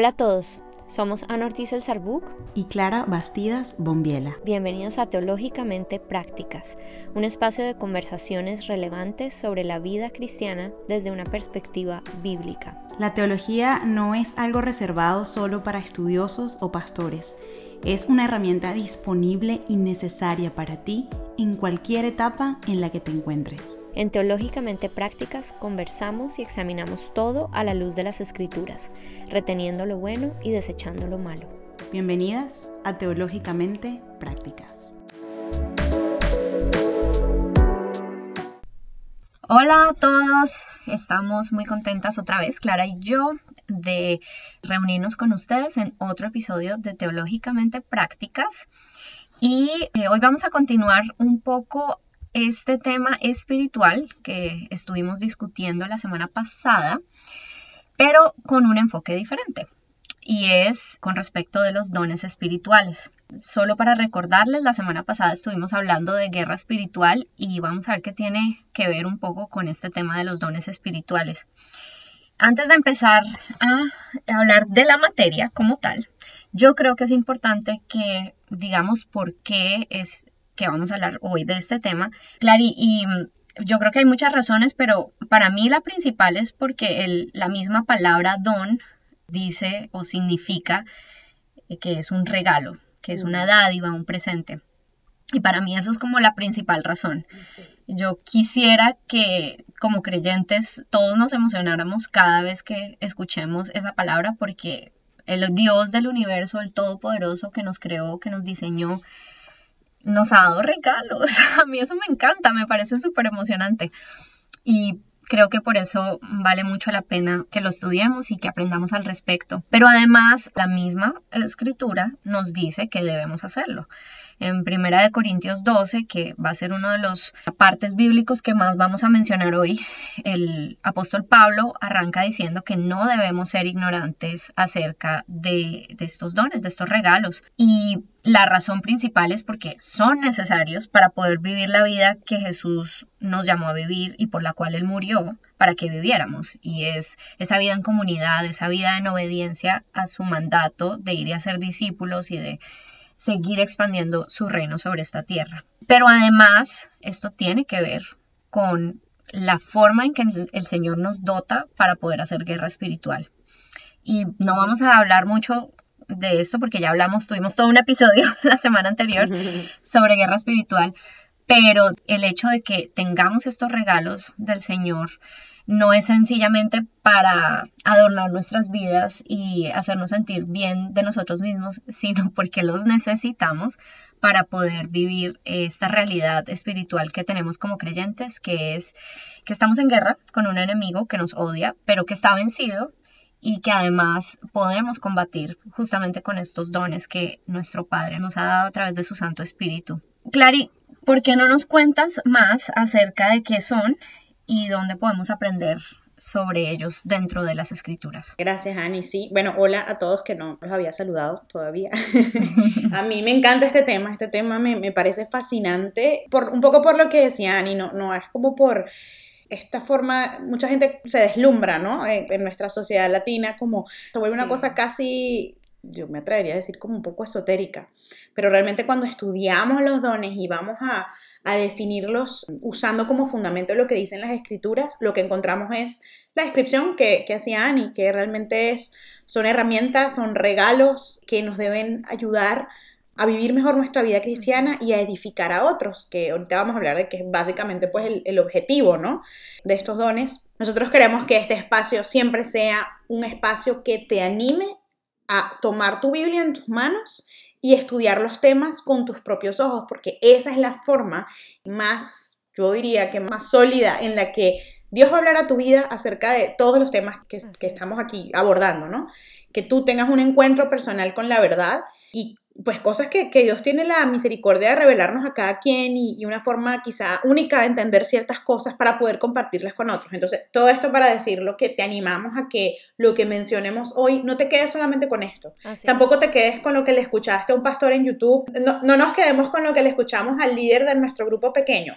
Hola a todos, somos Ana Ortiz El Sarbuc y Clara Bastidas Bombiela. Bienvenidos a Teológicamente Prácticas, un espacio de conversaciones relevantes sobre la vida cristiana desde una perspectiva bíblica. La teología no es algo reservado solo para estudiosos o pastores es una herramienta disponible y necesaria para ti en cualquier etapa en la que te encuentres. En Teológicamente Prácticas conversamos y examinamos todo a la luz de las escrituras, reteniendo lo bueno y desechando lo malo. Bienvenidas a Teológicamente Prácticas. Hola a todos, estamos muy contentas otra vez, Clara y yo, de reunirnos con ustedes en otro episodio de Teológicamente Prácticas. Y eh, hoy vamos a continuar un poco este tema espiritual que estuvimos discutiendo la semana pasada, pero con un enfoque diferente y es con respecto de los dones espirituales. Solo para recordarles, la semana pasada estuvimos hablando de guerra espiritual y vamos a ver qué tiene que ver un poco con este tema de los dones espirituales. Antes de empezar a hablar de la materia como tal, yo creo que es importante que digamos por qué es que vamos a hablar hoy de este tema. Clary, y yo creo que hay muchas razones, pero para mí la principal es porque la misma palabra don dice o significa eh, que es un regalo, que es una dádiva, un presente. Y para mí eso es como la principal razón. Yo quisiera que como creyentes todos nos emocionáramos cada vez que escuchemos esa palabra porque el Dios del universo, el Todopoderoso que nos creó, que nos diseñó, nos ha dado regalos. A mí eso me encanta, me parece súper emocionante. Y Creo que por eso vale mucho la pena que lo estudiemos y que aprendamos al respecto. Pero además, la misma escritura nos dice que debemos hacerlo en Primera de Corintios 12, que va a ser uno de los partes bíblicos que más vamos a mencionar hoy, el apóstol Pablo arranca diciendo que no debemos ser ignorantes acerca de, de estos dones, de estos regalos. Y la razón principal es porque son necesarios para poder vivir la vida que Jesús nos llamó a vivir y por la cual Él murió para que viviéramos. Y es esa vida en comunidad, esa vida en obediencia a su mandato de ir y hacer discípulos y de seguir expandiendo su reino sobre esta tierra. Pero además, esto tiene que ver con la forma en que el Señor nos dota para poder hacer guerra espiritual. Y no vamos a hablar mucho de esto porque ya hablamos, tuvimos todo un episodio la semana anterior sobre guerra espiritual, pero el hecho de que tengamos estos regalos del Señor no es sencillamente para adornar nuestras vidas y hacernos sentir bien de nosotros mismos, sino porque los necesitamos para poder vivir esta realidad espiritual que tenemos como creyentes, que es que estamos en guerra con un enemigo que nos odia, pero que está vencido y que además podemos combatir justamente con estos dones que nuestro Padre nos ha dado a través de su Santo Espíritu. Clary, ¿por qué no nos cuentas más acerca de qué son y dónde podemos aprender sobre ellos dentro de las escrituras. Gracias, Ani. Sí, bueno, hola a todos que no los había saludado todavía. a mí me encanta este tema, este tema me, parece fascinante, por, un poco por lo que decía Ani, no, no es como por esta forma, mucha gente se deslumbra, ¿no? En, nuestra sociedad latina, como se vuelve una cosa casi, yo me atrevería a decir como un poco esotérica, pero realmente cuando estudiamos los dones y vamos a a definirlos usando como fundamento lo que dicen las escrituras, lo que encontramos es la descripción que, que hacía Annie, que realmente es, son herramientas, son regalos que nos deben ayudar a vivir mejor nuestra vida cristiana y a edificar a otros, que ahorita vamos a hablar de que es básicamente pues el, el objetivo, ¿no? De estos dones. Nosotros queremos que este espacio siempre sea un espacio que te anime a tomar tu Biblia en tus manos y estudiar los temas con tus propios ojos, porque esa es la forma más, yo diría que más sólida en la que Dios va a hablar a tu vida acerca de todos los temas que, que estamos aquí abordando, ¿no? Que tú tengas un encuentro personal con la verdad y pues cosas que, Dios tiene la misericordia de revelarnos a cada quien y, una forma quizá única de entender ciertas cosas para poder compartirlas con otros. Entonces, todo esto para decir lo que te animamos a que lo que mencionemos hoy no te quedes solamente con esto. Tampoco te quedes con lo que le escuchaste a un pastor en YouTube. No, no nos quedemos con lo que le escuchamos al líder de nuestro grupo pequeño.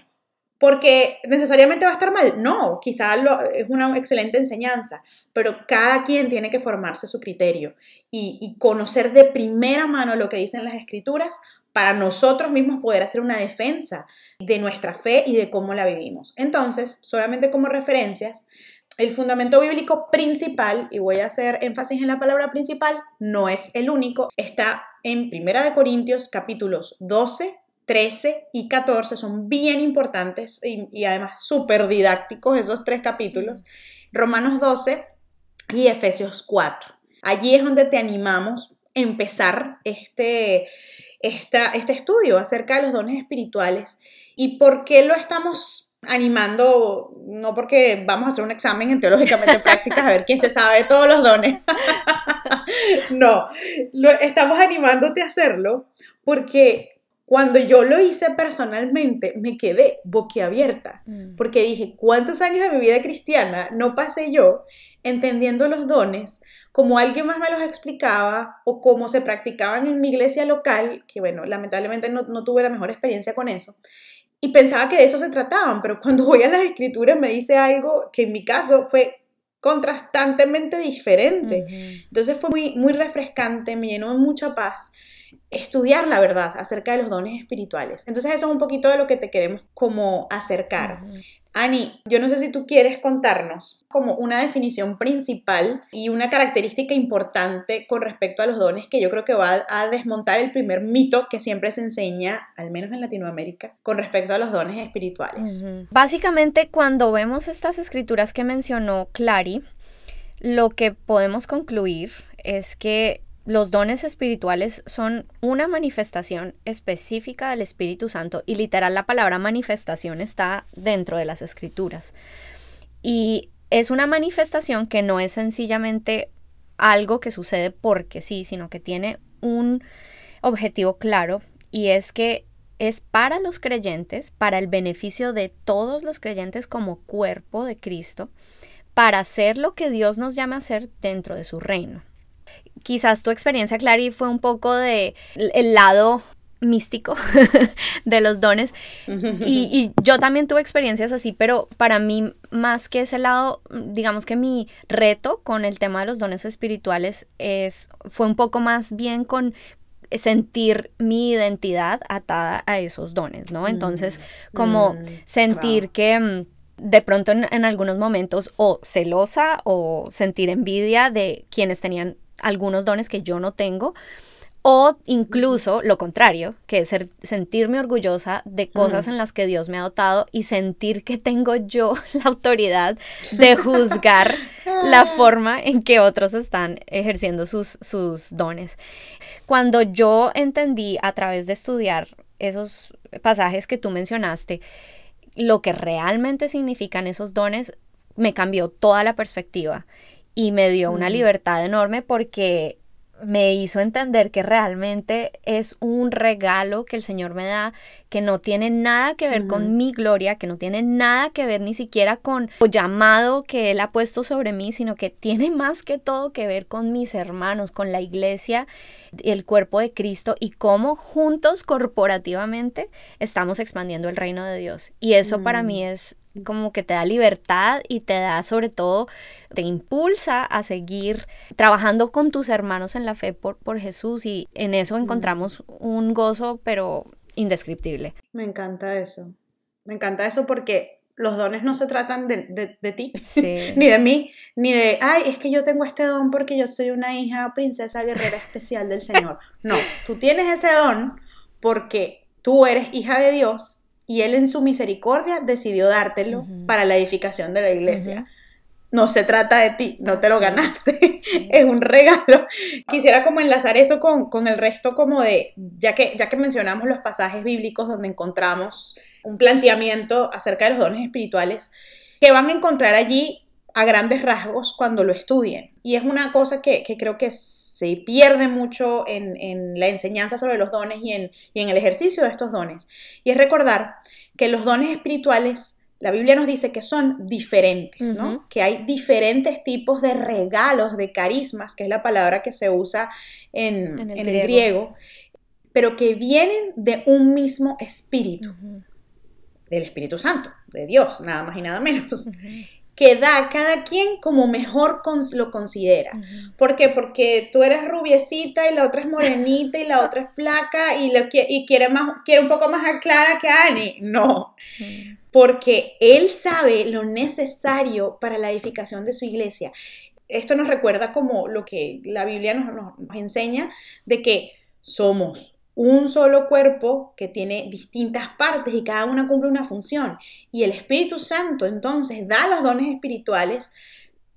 Porque necesariamente va a estar mal. No, quizás es una excelente enseñanza, pero cada quien tiene que formarse su criterio y, conocer de primera mano lo que dicen las escrituras para nosotros mismos poder hacer una defensa de nuestra fe y de cómo la vivimos. Entonces, solamente como referencias, el fundamento bíblico principal, y voy a hacer énfasis en la palabra principal, no es el único, está en Primera de Corintios capítulos 12, 13 y 14, son bien importantes y, y además súper didácticos esos tres capítulos, Romanos 12 y Efesios 4. Allí es donde te animamos a empezar este, este estudio acerca de los dones espirituales y por qué lo estamos animando, no porque vamos a hacer un examen en teológicamente prácticas a ver quién se sabe todos los dones. no, lo, estamos animándote a hacerlo porque cuando yo lo hice personalmente me quedé boquiabierta mm. porque dije, ¿cuántos años de mi vida cristiana no pasé yo entendiendo los dones como alguien más me los explicaba o como se practicaban en mi iglesia local, que bueno, lamentablemente no, no tuve la mejor experiencia con eso, y pensaba que de eso se trataban, pero cuando voy a las escrituras me dice algo que en mi caso fue contrastantemente diferente. Entonces fue muy, muy refrescante, me llenó de mucha paz estudiar la verdad acerca de los dones espirituales. Entonces eso es un poquito de lo que te queremos como acercar. Ani, yo no sé si tú quieres contarnos como una definición principal y una característica importante con respecto a los dones que yo creo que va a desmontar el primer mito que siempre se enseña, al menos en Latinoamérica, con respecto a los dones espirituales. Básicamente, cuando vemos estas escrituras que mencionó Clary, lo que podemos concluir es que los dones espirituales son una manifestación específica del Espíritu Santo y literal la palabra manifestación está dentro de las escrituras. Y es una manifestación que no es sencillamente algo que sucede porque sí, sino que tiene un objetivo claro y es que es para los creyentes, para el beneficio de todos los creyentes como cuerpo de Cristo, para hacer lo que Dios nos llama a hacer dentro de su reino quizás tu experiencia, Clary, fue un poco de el lado místico de los dones. Y, yo también tuve experiencias así, pero para mí, más que ese lado, digamos que mi reto con el tema de los dones espirituales es, fue un poco más bien con sentir mi identidad atada a esos dones, ¿no? Entonces, mm. como mm. sentir que mm, de pronto en, en, algunos momentos o celosa o sentir envidia de quienes tenían algunos dones que yo no tengo. O incluso lo contrario, que es sentirme orgullosa de cosas en las que Dios me ha dotado y sentir que tengo yo la autoridad de juzgar la forma en que otros están ejerciendo sus, sus dones. Cuando yo entendí a través de estudiar esos pasajes que tú mencionaste, lo que realmente significan esos dones, me cambió toda la perspectiva y me dio una libertad enorme porque me hizo entender que realmente es un regalo que el Señor me da, que no tiene nada que ver con mi gloria, que no tiene nada que ver ni siquiera con el llamado que Él ha puesto sobre mí, sino que tiene más que todo que ver con mis hermanos, con la iglesia, el cuerpo de Cristo y cómo juntos corporativamente estamos expandiendo el reino de Dios. Y eso para mí mm. es como que te da libertad y te da sobre todo, te impulsa a seguir trabajando con tus hermanos en la fe por, por Jesús y en eso encontramos un gozo pero indescriptible. Me encanta eso, me encanta eso porque los dones no se tratan de, de, ti, ni de mí, ni de, ay, es que yo tengo este don porque yo soy una hija princesa guerrera especial del Señor. No, tú tienes ese don porque tú eres hija de Dios y Él en su misericordia decidió dártelo para la edificación de la iglesia. No se trata de ti, no te lo ganaste, es un regalo. Quisiera como enlazar eso con, con, el resto como de, ya que, ya que mencionamos los pasajes bíblicos donde encontramos un planteamiento acerca de los dones espirituales, que van a encontrar allí a grandes rasgos cuando lo estudien. Y es una cosa que, creo que se pierde mucho en, la enseñanza sobre los dones y en, en el ejercicio de estos dones. Y es recordar que los dones espirituales la Biblia nos dice que son diferentes, ¿no? Que hay diferentes tipos de regalos, de carismas, que es la palabra que se usa en, el, griego. pero que vienen de un mismo espíritu del Espíritu Santo, de Dios, nada más y nada menos que da cada quien como mejor lo considera. ¿Por qué? Porque tú eres rubiecita y la otra es morenita y la otra es placa y, lo, y quiere, más, quiere un poco más clara que Annie. No, porque él sabe lo necesario para la edificación de su iglesia. Esto nos recuerda como lo que la Biblia nos, nos enseña de que somos un solo cuerpo que tiene distintas partes y cada una cumple una función. Y el Espíritu Santo entonces da los dones espirituales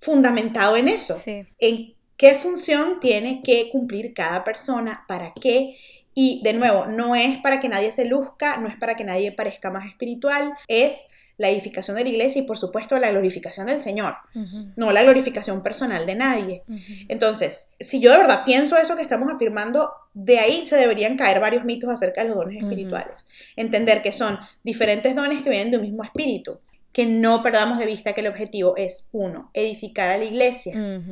fundamentado en eso. En qué función tiene que cumplir cada persona, para qué. Y de nuevo, no es para que nadie se luzca, no es para que nadie parezca más espiritual, es la edificación de la iglesia y por supuesto la glorificación del Señor, no la glorificación personal de nadie. Entonces, si yo de verdad pienso eso que estamos afirmando, de ahí se deberían caer varios mitos acerca de los dones espirituales. Entender que son diferentes dones que vienen de un mismo espíritu, que no perdamos de vista que el objetivo es uno, edificar a la iglesia.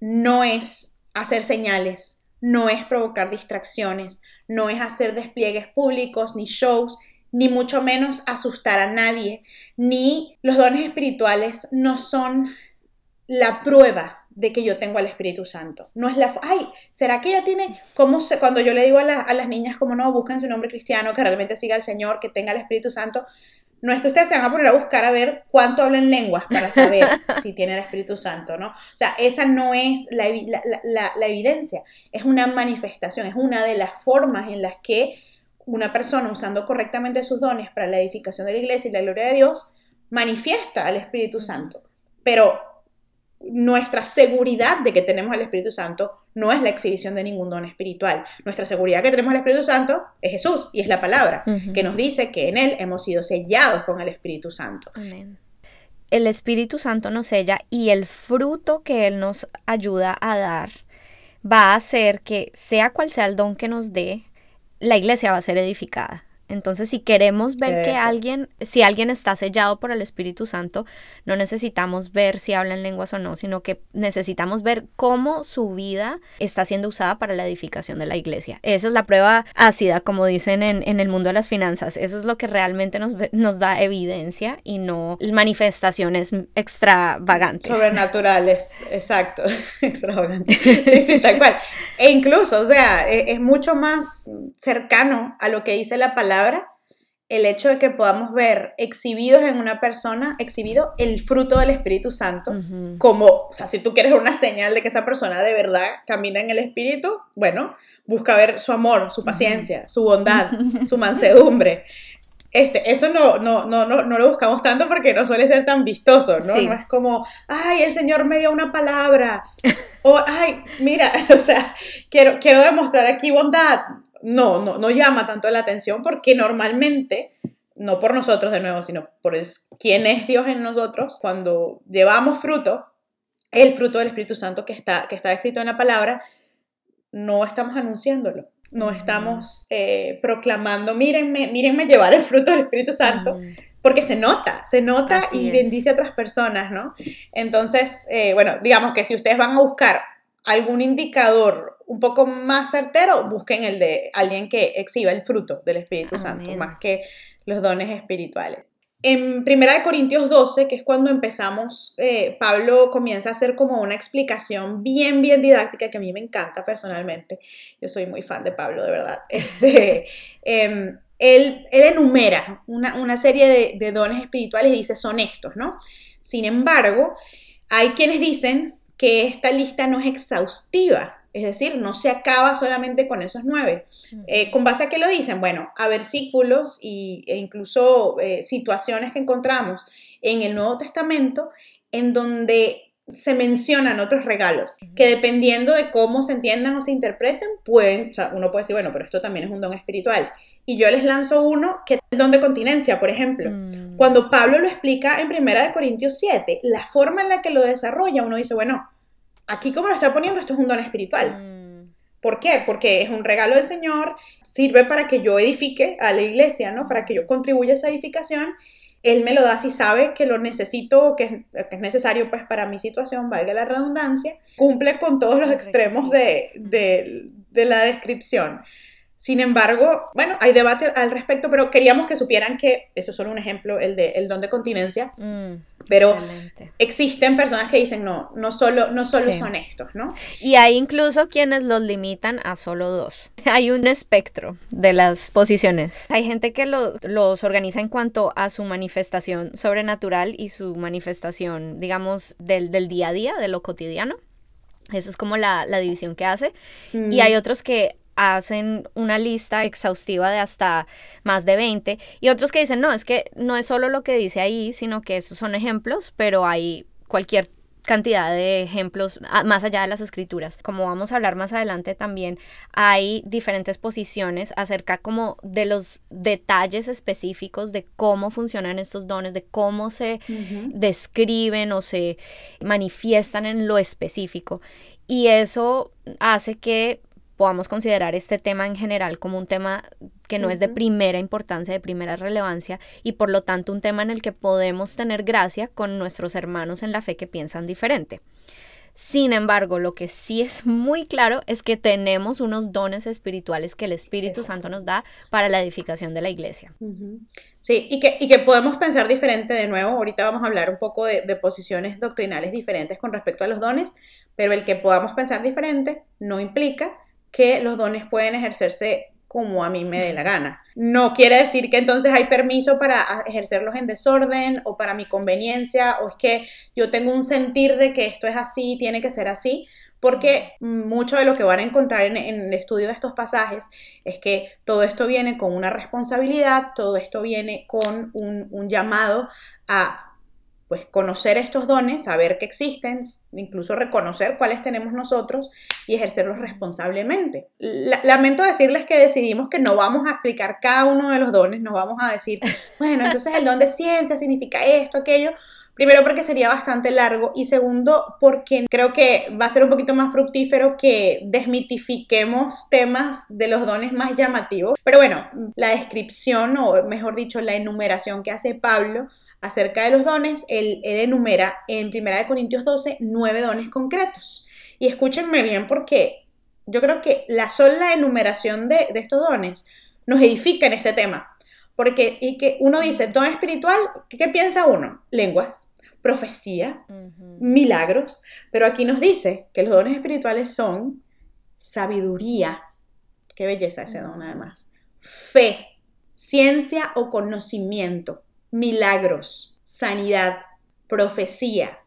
No es hacer señales, no es provocar distracciones, no es hacer despliegues públicos ni shows, ni mucho menos asustar a nadie, ni los dones espirituales no son la prueba de que yo tengo al Espíritu Santo. No es la... Ay, ¿será que ella tiene... ¿Cómo se, cuando yo le digo a, a las niñas, como no, busquen su nombre cristiano, que realmente siga al Señor, que tenga el Espíritu Santo? No es que ustedes se van a poner a buscar a ver cuánto hablan lenguas para saber si tiene el Espíritu Santo, ¿no? O sea, esa no es la, la, la evidencia, es una manifestación, es una de las formas en las que una persona usando correctamente sus dones para la edificación de la iglesia y la gloria de Dios, manifiesta al Espíritu Santo. Pero nuestra seguridad de que tenemos al Espíritu Santo no es la exhibición de ningún don espiritual. Nuestra seguridad que tenemos al Espíritu Santo es Jesús y es la palabra, que nos dice que en Él hemos sido sellados con el Espíritu Santo. El Espíritu Santo nos sella y el fruto que Él nos ayuda a dar va a hacer que sea cual sea el don que nos dé, la iglesia va a ser edificada. Entonces, si queremos ver que alguien, si alguien está sellado por el Espíritu Santo, no necesitamos ver si hablan lenguas o no, sino que necesitamos ver cómo su vida está siendo usada para la edificación de la iglesia. Esa es la prueba ácida, como dicen en, en el mundo de las finanzas. Eso es lo que realmente nos, nos da evidencia y no manifestaciones extravagantes. Sobrenaturales, exacto, extravagantes. Sí, sí, tal cual. E incluso, o sea, es, es mucho más cercano a lo que dice la palabra el hecho de que podamos ver exhibidos en una persona, exhibido el fruto del Espíritu Santo, como, o sea, si tú quieres una señal de que esa persona de verdad camina en el Espíritu, bueno, busca ver su amor, su paciencia, su bondad, su mansedumbre. Este, eso no, no, no, no, no lo buscamos tanto porque no suele ser tan vistoso, ¿no? No es como, ay, el Señor me dio una palabra, o, ay, mira, o sea, quiero, quiero demostrar aquí bondad no, no, no llama tanto la atención porque normalmente, no por nosotros de nuevo, sino por quién es Dios en nosotros, cuando llevamos fruto, el fruto del Espíritu Santo que está, que está escrito en la palabra, no estamos anunciándolo, no estamos eh, proclamando, mírenme, mírenme llevar el fruto del Espíritu Santo, porque se nota, se nota y bendice a otras personas, ¿no? Entonces, eh, bueno, digamos que si ustedes van a buscar algún indicador un poco más certero, busquen el de alguien que exhiba el fruto del Espíritu Santo, más que los dones espirituales. En 1 Corintios 12, que es cuando empezamos, eh, Pablo comienza a hacer como una explicación bien, bien didáctica que a mí me encanta personalmente. Yo soy muy fan de Pablo, de verdad. Este, em, él, enumera una, serie de, de dones espirituales y dice, son estos, ¿no? Sin embargo, hay quienes dicen que esta lista no es exhaustiva, es decir, no se acaba solamente con esos nueve. Eh, ¿Con base a qué lo dicen? Bueno, a versículos y, e incluso eh, situaciones que encontramos en el Nuevo Testamento en donde se mencionan otros regalos, que dependiendo de cómo se entiendan o se interpreten, pueden, o sea, uno puede decir, bueno, pero esto también es un don espiritual. Y yo les lanzo uno que es el don de continencia, por ejemplo. Mm. Cuando Pablo lo explica en 1 Corintios 7, la forma en la que lo desarrolla, uno dice, bueno, aquí como lo está poniendo, esto es un don espiritual. Mm. ¿Por qué? Porque es un regalo del Señor, sirve para que yo edifique a la iglesia, ¿no? Para que yo contribuya a esa edificación. Él me lo da si sabe que lo necesito, que es, que es necesario pues para mi situación, valga la redundancia, cumple con todos los extremos de, de, de la descripción. Sin embargo, bueno, hay debate al respecto, pero queríamos que supieran que, eso es solo un ejemplo, el de el don de continencia, mm, pero existen personas que dicen, no, no solo, no solo son estos, ¿no? Y hay incluso quienes los limitan a solo dos. Hay un espectro de las posiciones. Hay gente que los, los organiza en cuanto a su manifestación sobrenatural y su manifestación, digamos, del, del día a día, de lo cotidiano. Esa es como la, la división que hace. Y mm. hay otros que hacen una lista exhaustiva de hasta más de 20 y otros que dicen, no, es que no es solo lo que dice ahí, sino que esos son ejemplos, pero hay cualquier cantidad de ejemplos ah, más allá de las escrituras. Como vamos a hablar más adelante también hay diferentes posiciones acerca como de los detalles específicos de cómo funcionan estos dones, de cómo se describen o se manifiestan en lo específico. Y eso hace que podamos considerar este tema en general como un tema que no es de primera importancia, de primera relevancia y por lo tanto un tema en el que podemos tener gracia con nuestros hermanos en la fe que piensan diferente. Sin embargo, lo que sí es muy claro es que tenemos unos dones espirituales que el Espíritu Santo nos da para la edificación de la iglesia. Sí, y que, y que podemos pensar diferente de nuevo. Ahorita vamos a hablar un poco de, de posiciones doctrinales diferentes con respecto a los dones, pero el que podamos pensar diferente no implica que los dones pueden ejercerse como a mí me dé la gana. No quiere decir que entonces hay permiso para ejercerlos en desorden o para mi conveniencia o es que yo tengo un sentir de que esto es así, tiene que ser así, porque mucho de lo que van a encontrar en, el estudio de estos pasajes es que todo esto viene con una responsabilidad, todo esto viene con un, un llamado a pues conocer estos dones, saber que existen, incluso reconocer cuáles tenemos nosotros y ejercerlos responsablemente. lamento decirles que decidimos que no vamos a explicar cada uno de los dones, no vamos a decir, bueno, entonces el don de ciencia significa esto, aquello. Primero porque sería bastante largo y segundo porque creo que va a ser un poquito más fructífero que desmitifiquemos temas de los dones más llamativos. Pero bueno, la descripción o mejor dicho la enumeración que hace Pablo acerca de los dones, él, enumera en 1 Corintios 12 nueve dones concretos. Y escúchenme bien porque yo creo que la sola enumeración de, estos dones nos edifica en este tema. Porque y que uno dice, don espiritual, ¿qué, piensa uno? Lenguas, profecía, milagros. Pero aquí nos dice que los dones espirituales son sabiduría. Qué belleza ese don además. Fe, ciencia o conocimiento milagros, sanidad, profecía,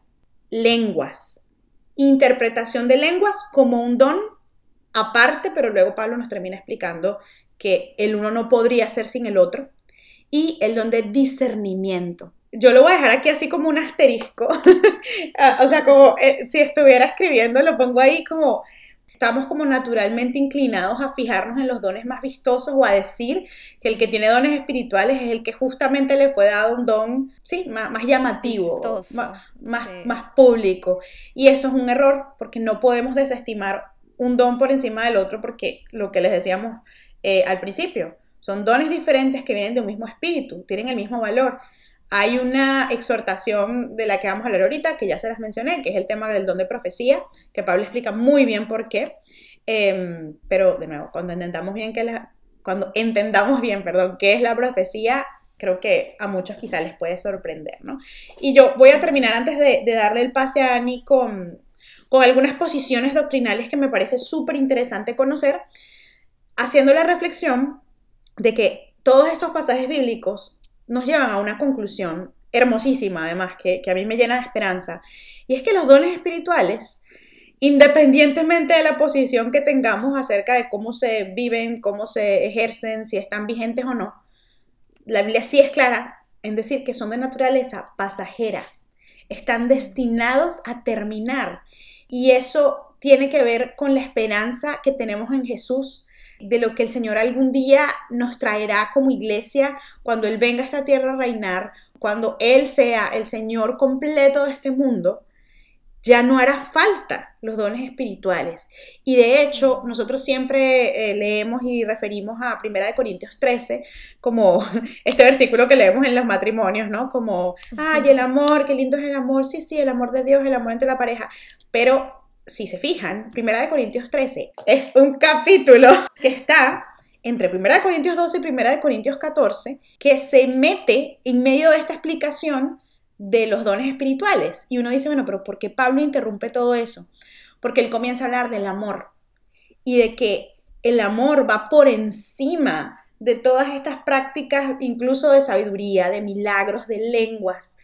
lenguas, interpretación de lenguas como un don aparte, pero luego Pablo nos termina explicando que el uno no podría ser sin el otro, y el don de discernimiento. Yo lo voy a dejar aquí así como un asterisco, ah, o sea, como eh, si estuviera escribiendo, lo pongo ahí como estamos como naturalmente inclinados a fijarnos en los dones más vistosos o a decir que el que tiene dones espirituales es el que justamente le fue dado un don, sí, más, llamativo, más, más, público. Y eso es un error porque no podemos desestimar un don por encima del otro porque lo que les decíamos eh, al principio, son dones diferentes que vienen de un mismo espíritu, tienen el mismo valor. Hay una exhortación de la que vamos a hablar ahorita, que ya se las mencioné, que es el tema del don de profecía, que Pablo explica muy bien por qué. Em, pero de nuevo, cuando entendamos bien que cuando entendamos bien, perdón, qué es la profecía, creo que a muchos quizá les puede sorprender, ¿no? Y yo voy a terminar antes de, darle el pase a Ani con, con algunas posiciones doctrinales que me parece súper interesante conocer, haciendo la reflexión de que todos estos pasajes bíblicos nos llevan a una conclusión hermosísima, además, que, a mí me llena de esperanza, y es que los dones espirituales, independientemente de la posición que tengamos acerca de cómo se viven, cómo se ejercen, si están vigentes o no, la Biblia sí es clara en decir que son de naturaleza pasajera, están destinados a terminar, y eso tiene que ver con la esperanza que tenemos en Jesús de lo que el Señor algún día nos traerá como iglesia cuando Él venga a esta tierra a reinar, cuando Él sea el Señor completo de este mundo, ya no hará falta los dones espirituales. Y de hecho, nosotros siempre eh, leemos y referimos a 1 Corintios 13 como este versículo que leemos en los matrimonios, ¿no? Como, ay, el amor, qué lindo es el amor, sí, sí, el amor de Dios, el amor entre la pareja. Pero si se fijan, Primera de Corintios 13 es un capítulo que está entre 1 Corintios 12 y 1 Corintios 14 que se mete en medio de esta explicación de los dones espirituales. Y uno dice, bueno, pero ¿por qué Pablo interrumpe todo eso? Porque él comienza a hablar del amor y de que el amor va por encima de todas estas prácticas, incluso de sabiduría, de milagros, de lenguas,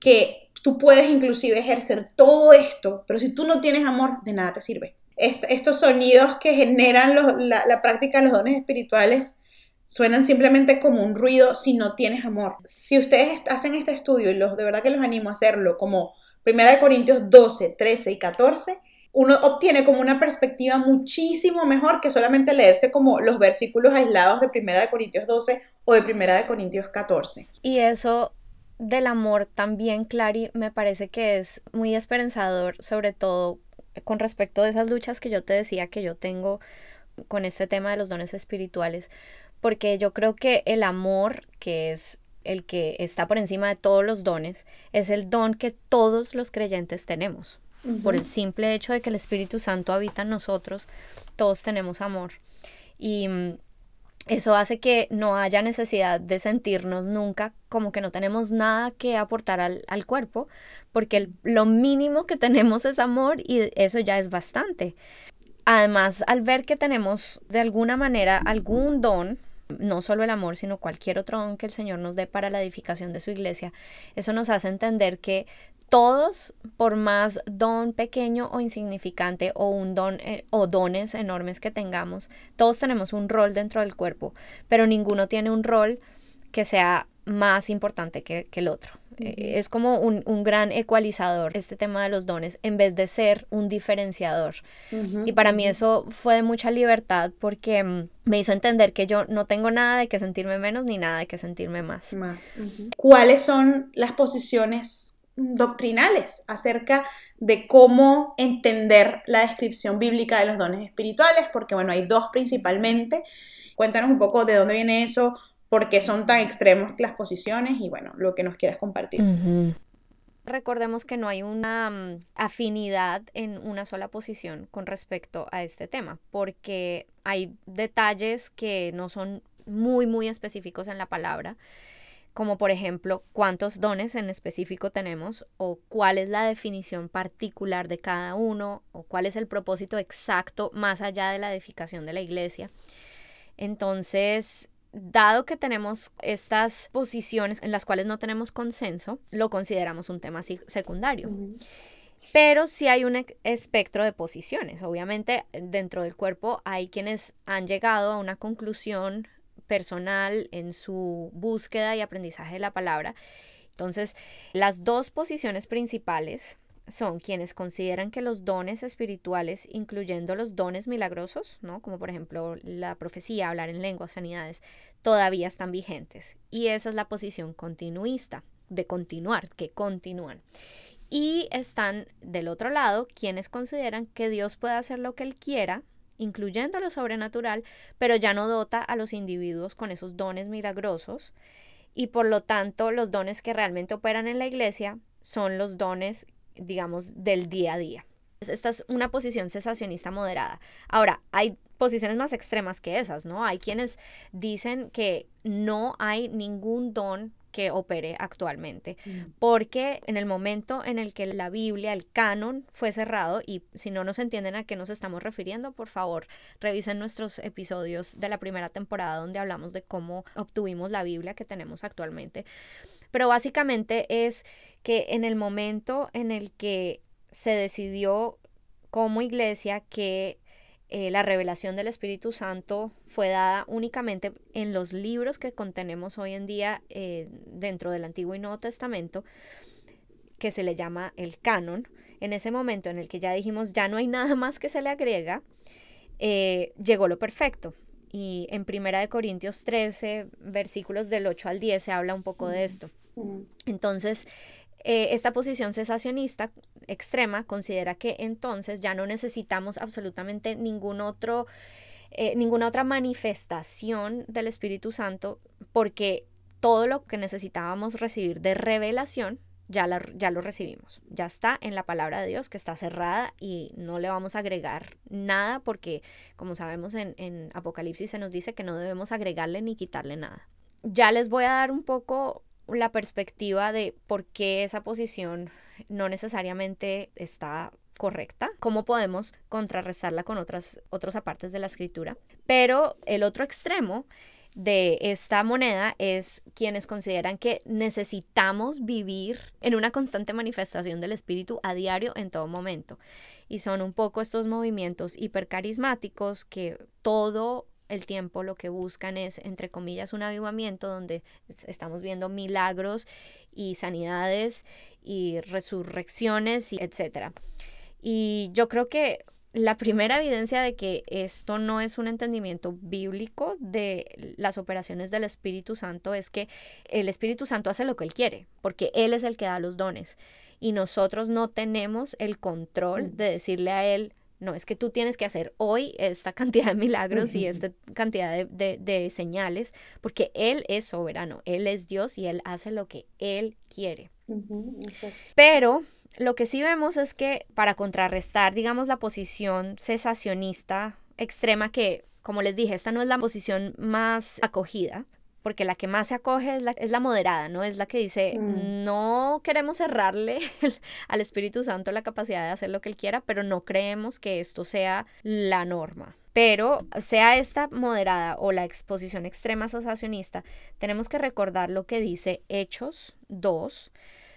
que tú puedes inclusive ejercer todo esto, pero si tú no tienes amor, de nada te sirve. estos sonidos que generan la, práctica de los dones espirituales suenan simplemente como un ruido si no tienes amor. Si ustedes hacen este estudio, y los, de verdad que los animo a hacerlo, como 1 Corintios 12, 13 y 14, uno obtiene como una perspectiva muchísimo mejor que solamente leerse como los versículos aislados de 1 Corintios 12 o de 1 Corintios 14. Y eso del amor también, Clary, me parece que es muy esperanzador, sobre todo con respecto a esas luchas que yo te decía que yo tengo con este tema de los dones espirituales, porque yo creo que el amor, que es el que está por encima de todos los dones, es el don que todos los creyentes tenemos. Por el simple hecho de que el Espíritu Santo habita en nosotros, todos tenemos amor. Y mm, eso hace que no haya necesidad de sentirnos nunca como que no tenemos nada que aportar al, al cuerpo, porque lo mínimo que tenemos es amor y eso ya es bastante. Además, al ver que tenemos de alguna manera algún don, no solo el amor, sino cualquier otro don que el Señor nos dé para la edificación de su iglesia, eso nos hace entender que todos, por más don pequeño o insignificante o un don eh, o dones enormes que tengamos, todos tenemos un rol dentro del cuerpo, pero ninguno tiene un rol que sea más importante que, el otro. Eh, es como un, gran ecualizador este tema de los dones en vez de ser un diferenciador. Y para mí eso fue de mucha libertad porque mm, me hizo entender que yo no tengo nada de que sentirme menos ni nada de que sentirme más. más. ¿Cuáles son las posiciones doctrinales acerca de cómo entender la descripción bíblica de los dones espirituales, porque bueno, hay dos principalmente. Cuéntanos un poco de dónde viene eso, por qué son tan extremos las posiciones y bueno, lo que nos quieras compartir. Recordemos que no hay una mm, afinidad en una sola posición con respecto a este tema, porque hay detalles que no son muy, muy específicos en la palabra como por ejemplo cuántos dones en específico tenemos o cuál es la definición particular de cada uno o cuál es el propósito exacto más allá de la edificación de la iglesia. Entonces, dado que tenemos estas posiciones en las cuales no tenemos consenso, lo consideramos un tema secundario. Pero sí hay un espectro de posiciones. Obviamente, dentro del cuerpo hay quienes han llegado a una conclusión personal en su búsqueda y aprendizaje de la palabra. Entonces, las dos posiciones principales son quienes consideran que los dones espirituales, incluyendo los dones milagrosos, ¿no? como por ejemplo la profecía, hablar en lenguas, sanidades, todavía están vigentes. Y esa es la posición continuista, de continuar, que continúan. Y están del otro lado quienes consideran que Dios puede hacer lo que Él quiera incluyendo lo sobrenatural, pero ya no dota a los individuos con esos dones milagrosos y por lo tanto los dones que realmente operan en la iglesia son los dones, digamos, del día a día. Esta es una posición cesacionista moderada. Ahora, hay posiciones más extremas que esas, ¿no? Hay quienes dicen que no hay ningún don que opere actualmente. Mm. Porque en el momento en el que la Biblia, el canon, fue cerrado, y si no nos entienden a qué nos estamos refiriendo, por favor, revisen nuestros episodios de la primera temporada donde hablamos de cómo obtuvimos la Biblia que tenemos actualmente. Pero básicamente es que en el momento en el que se decidió como iglesia que eh, la revelación del Espíritu Santo fue dada únicamente en los libros que contenemos hoy en día eh, dentro del Antiguo y Nuevo Testamento, que se le llama el canon. En ese momento en el que ya dijimos ya no hay nada más que se le agrega, eh, llegó lo perfecto. Y en Primera de Corintios 13, versículos del 8 al 10, se habla un poco de esto. Entonces, eh, esta posición cesacionista extrema considera que entonces ya no necesitamos absolutamente ningún otro, eh, ninguna otra manifestación del Espíritu Santo porque todo lo que necesitábamos recibir de revelación ya, la, ya lo recibimos, ya está en la palabra de Dios que está cerrada y no le vamos a agregar nada porque como sabemos en, en Apocalipsis se nos dice que no debemos agregarle ni quitarle nada. Ya les voy a dar un poco la perspectiva de por qué esa posición no necesariamente está correcta, cómo podemos contrarrestarla con otras, otros apartes de la escritura. Pero el otro extremo de esta moneda es quienes consideran que necesitamos vivir en una constante manifestación del espíritu a diario en todo momento. Y son un poco estos movimientos hipercarismáticos que todo el tiempo lo que buscan es, entre comillas, un avivamiento donde estamos viendo milagros y sanidades y resurrecciones, y etcétera. Y yo creo que la primera evidencia de que esto no es un entendimiento bíblico de las operaciones del Espíritu Santo es que el Espíritu Santo hace lo que Él quiere, porque Él es el que da los dones y nosotros no tenemos el control mm. de decirle a Él, no, es que tú tienes que hacer hoy esta cantidad de milagros y esta cantidad de, señales, porque Él es soberano, Él es Dios y Él hace lo que Él quiere. Pero lo que sí vemos es que para contrarrestar, digamos, la posición cesacionista extrema que, como les dije, esta no es la posición más acogida, porque la que más se acoge es la, es la moderada, ¿no? Es la que dice, mm. no queremos cerrarle al Espíritu Santo la capacidad de hacer lo que él quiera, pero no creemos que esto sea la norma. Pero sea esta moderada o la exposición extrema asociacionista, tenemos que recordar lo que dice Hechos 2,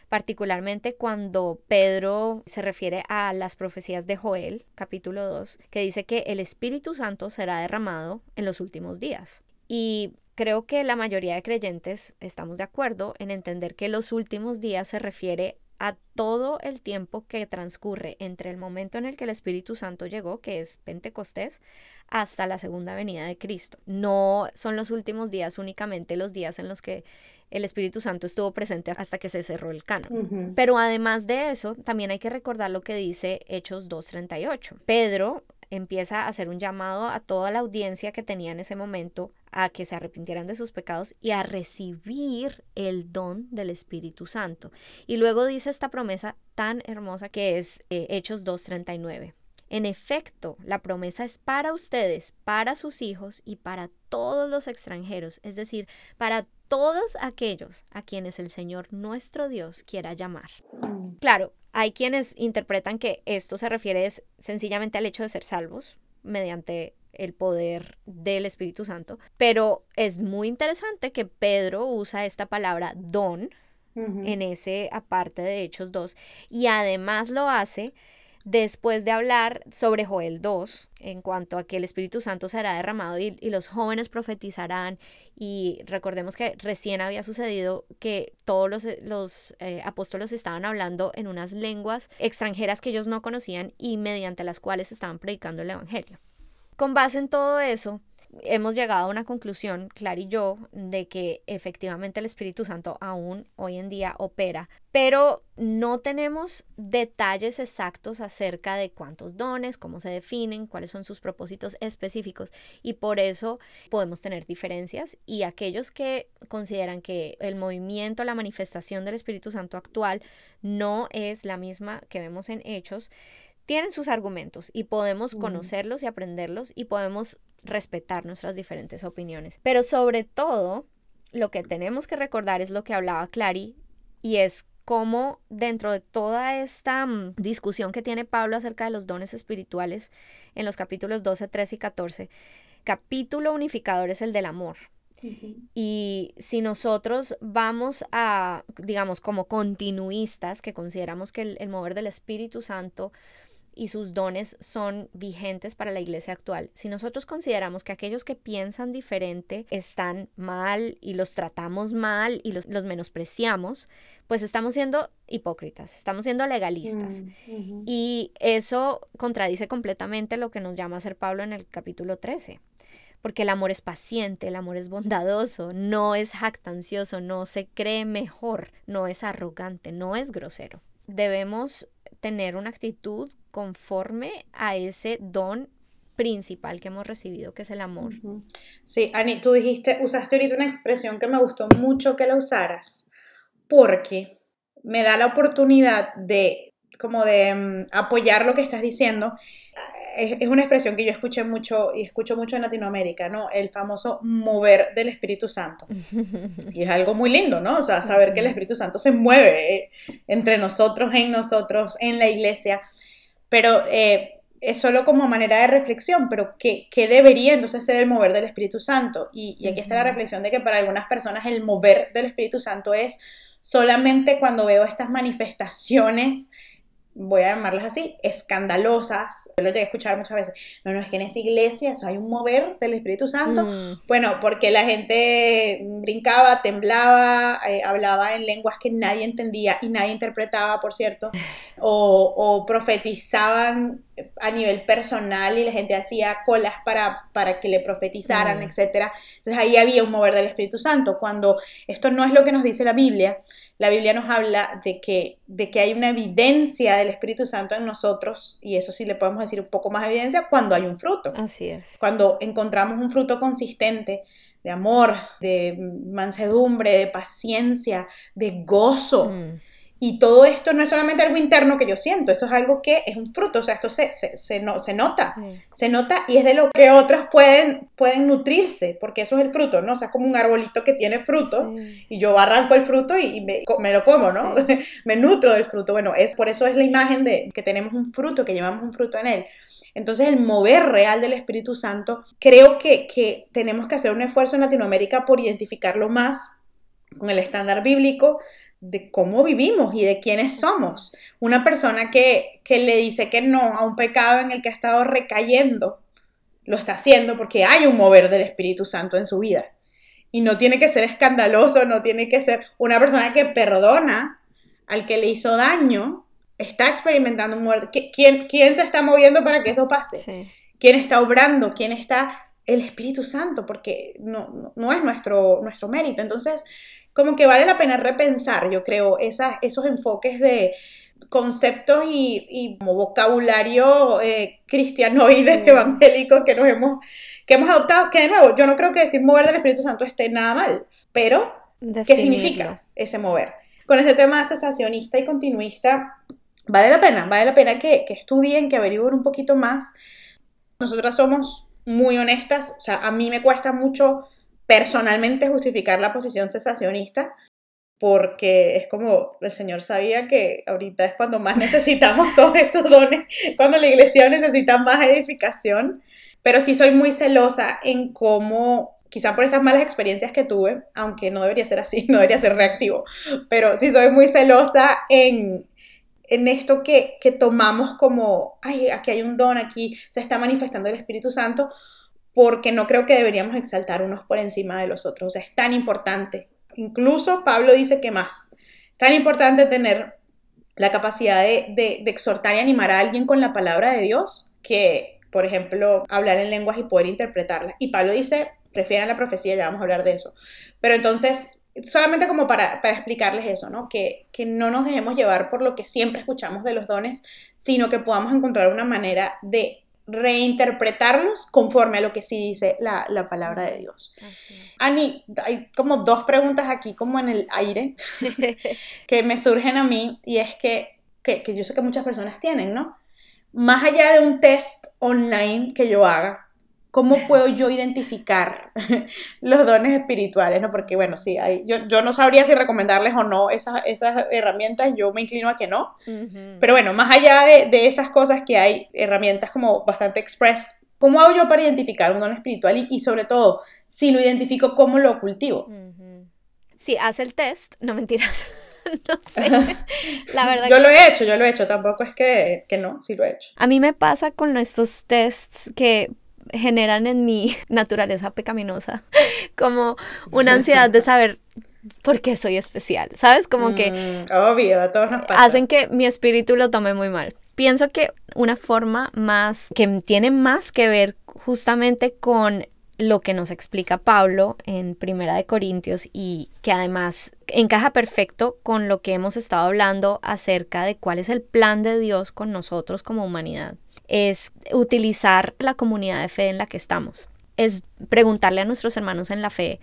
particularmente cuando Pedro se refiere a las profecías de Joel, capítulo 2, que dice que el Espíritu Santo será derramado en los últimos días. Y Creo que la mayoría de creyentes estamos de acuerdo en entender que los últimos días se refiere a todo el tiempo que transcurre entre el momento en el que el Espíritu Santo llegó, que es Pentecostés, hasta la segunda venida de Cristo. No son los últimos días únicamente los días en los que el Espíritu Santo estuvo presente hasta que se cerró el canon. Pero además de eso, también hay que recordar lo que dice Hechos 2.38. Pedro empieza a hacer un llamado a toda la audiencia que tenía en ese momento a que se arrepintieran de sus pecados y a recibir el don del Espíritu Santo. Y luego dice esta promesa tan hermosa que es eh, Hechos 2.39. En efecto, la promesa es para ustedes, para sus hijos y para todos los extranjeros, es decir, para todos aquellos a quienes el Señor nuestro Dios quiera llamar. Mm. Claro, hay quienes interpretan que esto se refiere sencillamente al hecho de ser salvos mediante el poder del Espíritu Santo, pero es muy interesante que Pedro usa esta palabra don en ese aparte de Hechos 2 y además lo hace después de hablar sobre Joel 2, en cuanto a que el Espíritu Santo será derramado y, los jóvenes profetizarán, y recordemos que recién había sucedido que todos los, los eh, apóstoles estaban hablando en unas lenguas extranjeras que ellos no conocían y mediante las cuales estaban predicando el Evangelio. Con base en todo eso, hemos llegado a una conclusión, Clara y yo, de que efectivamente el Espíritu Santo aún hoy en día opera, pero no tenemos detalles exactos acerca de cuántos dones, cómo se definen, cuáles son sus propósitos específicos y por eso podemos tener diferencias y aquellos que consideran que el movimiento, la manifestación del Espíritu Santo actual no es la misma que vemos en Hechos, tienen sus argumentos y podemos conocerlos y aprenderlos y podemos respetar nuestras diferentes opiniones. Pero sobre todo, lo que tenemos que recordar es lo que hablaba Clary y es cómo dentro de toda esta mm, discusión que tiene Pablo acerca de los dones espirituales en los capítulos 12, 13 y 14, capítulo unificador es el del amor. Y si nosotros vamos a, digamos, como continuistas, que consideramos que el mover del Espíritu Santo y sus dones son vigentes para la iglesia actual. Si nosotros consideramos que aquellos que piensan diferente están mal y los tratamos mal y los, menospreciamos, pues estamos siendo hipócritas, estamos siendo legalistas. Mm, y eso contradice completamente lo que nos llama a ser Pablo en el capítulo 13 porque el amor es paciente, el amor es bondadoso, no es jactancioso, no se cree mejor, no es arrogante, no es grosero. Debemos tener una actitud conforme a ese don principal que hemos recibido, que es el amor. Sí, Ani, tú dijiste, usaste ahorita una expresión que me gustó mucho que la usaras, porque me da la oportunidad de como de mm, apoyar lo que estás diciendo, es, una expresión que yo escuché mucho y escucho mucho en Latinoamérica, ¿no? El famoso mover del Espíritu Santo. Y es algo muy lindo, ¿no? O sea, saber que el Espíritu Santo se mueve eh, entre nosotros, en nosotros, en la iglesia. Pero eh, es solo como manera de reflexión, pero ¿qué, debería entonces ser el mover del Espíritu Santo? Y, y aquí está la reflexión de que para algunas personas el mover del Espíritu Santo es solamente cuando veo estas manifestaciones voy a llamarlas así, escandalosas. Yo lo llegué a escuchar muchas veces. No, no, es que en esa iglesia eso hay un mover del Espíritu Santo. Mm. Bueno, porque la gente brincaba, temblaba, eh, hablaba en lenguas que nadie entendía y nadie interpretaba, por cierto, o, o, profetizaban a nivel personal y la gente hacía colas para, para que le profetizaran, mm. etc. Entonces ahí había un mover del Espíritu Santo. Cuando esto no es lo que nos dice la Biblia, la Biblia nos habla de que, de que hay una evidencia del Espíritu Santo en nosotros, y eso sí le podemos decir un poco más evidencia, cuando hay un fruto. Así es. Cuando encontramos un fruto consistente de amor, de mansedumbre, de paciencia, de gozo. Mm. Y todo esto no es solamente algo interno que yo siento, esto es algo que es un fruto, o sea, esto se, se, no, se nota, se nota y es de lo que otros pueden, pueden nutrirse, porque eso es el fruto, ¿no? O sea, es como un arbolito que tiene fruto y yo arranco el fruto y, me, me, lo como, ¿no? me nutro del fruto. Bueno, es, por eso es la imagen de que tenemos un fruto, que llevamos un fruto en él. Entonces el mover real del Espíritu Santo, creo que, que tenemos que hacer un esfuerzo en Latinoamérica por identificarlo más con el estándar bíblico, de cómo vivimos y de quiénes somos. Una persona que, le dice que no a un pecado en el que ha estado recayendo, lo está haciendo porque hay un mover del Espíritu Santo en su vida. Y no tiene que ser escandaloso, no tiene que ser una persona que perdona al que le hizo daño, está experimentando un mover. ¿Quién, quién se está moviendo para que eso pase? ¿Quién está obrando? ¿Quién está? El Espíritu Santo, porque no, no es nuestro, nuestro mérito. Entonces, como que vale la pena repensar, yo creo, esos enfoques de conceptos y, como vocabulario eh, cristianoide, evangélico que nos hemos, que hemos adoptado, que de nuevo, yo no creo que decir mover del Espíritu Santo esté nada mal, pero ¿qué significa ese mover? Con este tema cesacionista y continuista, vale la pena, vale la pena que, que estudien, que averigüen un poquito más. Nosotras somos muy honestas, o sea, a mí me cuesta mucho personalmente justificar la posición cesacionista, porque es como el Señor sabía que ahorita es cuando más necesitamos todos estos dones, cuando la iglesia necesita más edificación, pero sí soy muy celosa en cómo, quizá por estas malas experiencias que tuve, aunque no debería ser así, no debería ser reactivo, pero sí soy muy celosa en, en esto que, que tomamos como, ay, aquí hay un don, aquí se está manifestando el Espíritu Santo, porque no creo que deberíamos exaltar unos por encima de los otros. O sea, es tan importante. Incluso Pablo dice que más. Tan importante tener la capacidad de, exhortar y animar a alguien con la palabra de Dios que, por ejemplo, hablar en lenguas y poder interpretarlas. Y Pablo dice, prefieran la profecía, ya vamos a hablar de eso. Pero entonces, solamente como para, explicarles eso, ¿no? Que, que no nos dejemos llevar por lo que siempre escuchamos de los dones, sino que podamos encontrar una manera de reinterpretarlos conforme a lo que sí dice la, palabra de Dios. Ani, hay como dos preguntas aquí como en el aire que me surgen a mí y es que, que, que yo sé que muchas personas tienen, ¿no? Más allá de un test online que yo haga, ¿cómo puedo yo identificar los dones espirituales? ¿no? Porque bueno, sí, hay, yo, yo, no sabría si recomendarles o no esas, esas herramientas, yo me inclino a que no. Pero bueno, más allá de, de, esas cosas que hay herramientas como bastante express, ¿cómo hago yo para identificar un don espiritual? Y, y sobre todo, si lo identifico, ¿cómo lo cultivo? Sí, haz el test, no mentiras. no sé. La verdad. Yo lo he hecho, yo lo he hecho. Tampoco es que, que no, sí lo he hecho. A mí me pasa con estos tests que generan en mi naturaleza pecaminosa como una ansiedad de saber por qué soy especial, ¿sabes? Como que... Mm, obvio, a todos nos pasa. Hacen que mi espíritu lo tome muy mal. Pienso que una forma más, que tiene más que ver justamente con lo que nos explica Pablo en Primera de Corintios y que además encaja perfecto con lo que hemos estado hablando acerca de cuál es el plan de Dios con nosotros como humanidad es utilizar la comunidad de fe en la que estamos. Es preguntarle a nuestros hermanos en la fe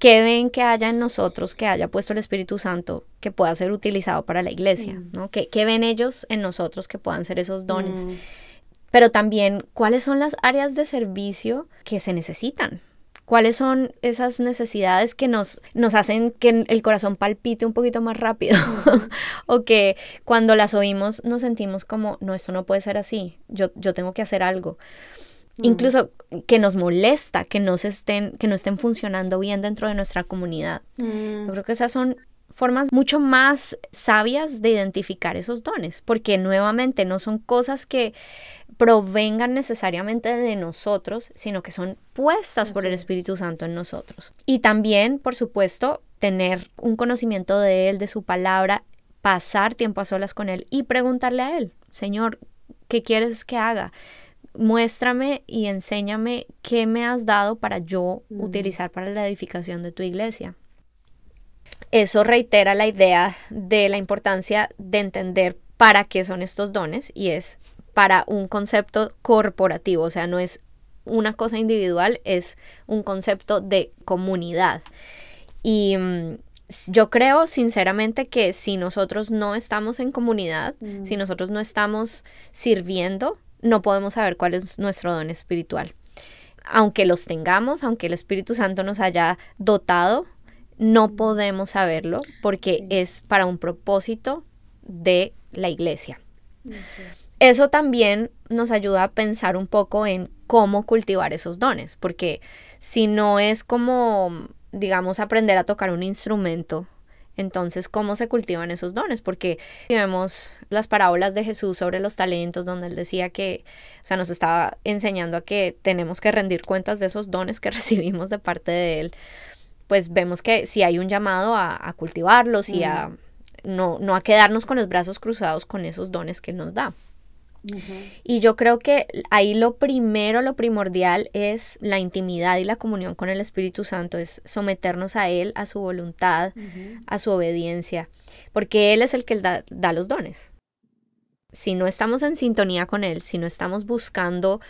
¿qué ven que haya en nosotros, que haya puesto el Espíritu Santo, que pueda ser utilizado para la iglesia? Mm. ¿no? ¿Qué, ven ellos en nosotros que puedan ser esos dones? Mm. Pero también, ¿cuáles son las áreas de servicio que se necesitan? Cuáles son esas necesidades que nos, nos hacen que el corazón palpite un poquito más rápido o que cuando las oímos nos sentimos como, no, esto no puede ser así, yo, yo tengo que hacer algo. Incluso que nos molesta que no, se estén, que no estén funcionando bien dentro de nuestra comunidad. Mm. Yo creo que esas son formas mucho más sabias de identificar esos dones, porque nuevamente no son cosas que provengan necesariamente de nosotros, sino que son puestas por el Espíritu Santo en nosotros. Y también, por supuesto, tener un conocimiento de Él, de su palabra, pasar tiempo a solas con Él y preguntarle a Él, Señor, ¿qué quieres que haga? Muéstrame y enséñame qué me has dado para yo utilizar para la edificación de tu iglesia. Eso reitera la idea de la importancia de entender para qué son estos dones y es para un concepto corporativo, o sea, no es una cosa individual, es un concepto de comunidad. Y mm, yo creo sinceramente que si nosotros no estamos en comunidad, mm. si nosotros no estamos sirviendo, no podemos saber cuál es nuestro don espiritual. Aunque los tengamos, aunque el Espíritu Santo nos haya dotado no podemos saberlo porque es para un propósito de la iglesia. Eso también nos ayuda a pensar un poco en cómo cultivar esos dones, porque si no es como, digamos, aprender a tocar un instrumento, entonces, ¿cómo se cultivan esos dones? Porque vemos las parábolas de Jesús sobre los talentos, donde él decía que, o sea, nos estaba enseñando a que tenemos que rendir cuentas de esos dones que recibimos de parte de él pues vemos que si hay un llamado a, cultivarlos y a no, no, a quedarnos con los brazos cruzados con esos dones que nos da. Y yo creo que ahí lo primero, lo primordial es la intimidad y la comunión con el Espíritu Santo, es someternos a Él, a su voluntad, a su obediencia, porque Él es el que da, da los dones. Si no estamos en sintonía con Él, si no estamos buscando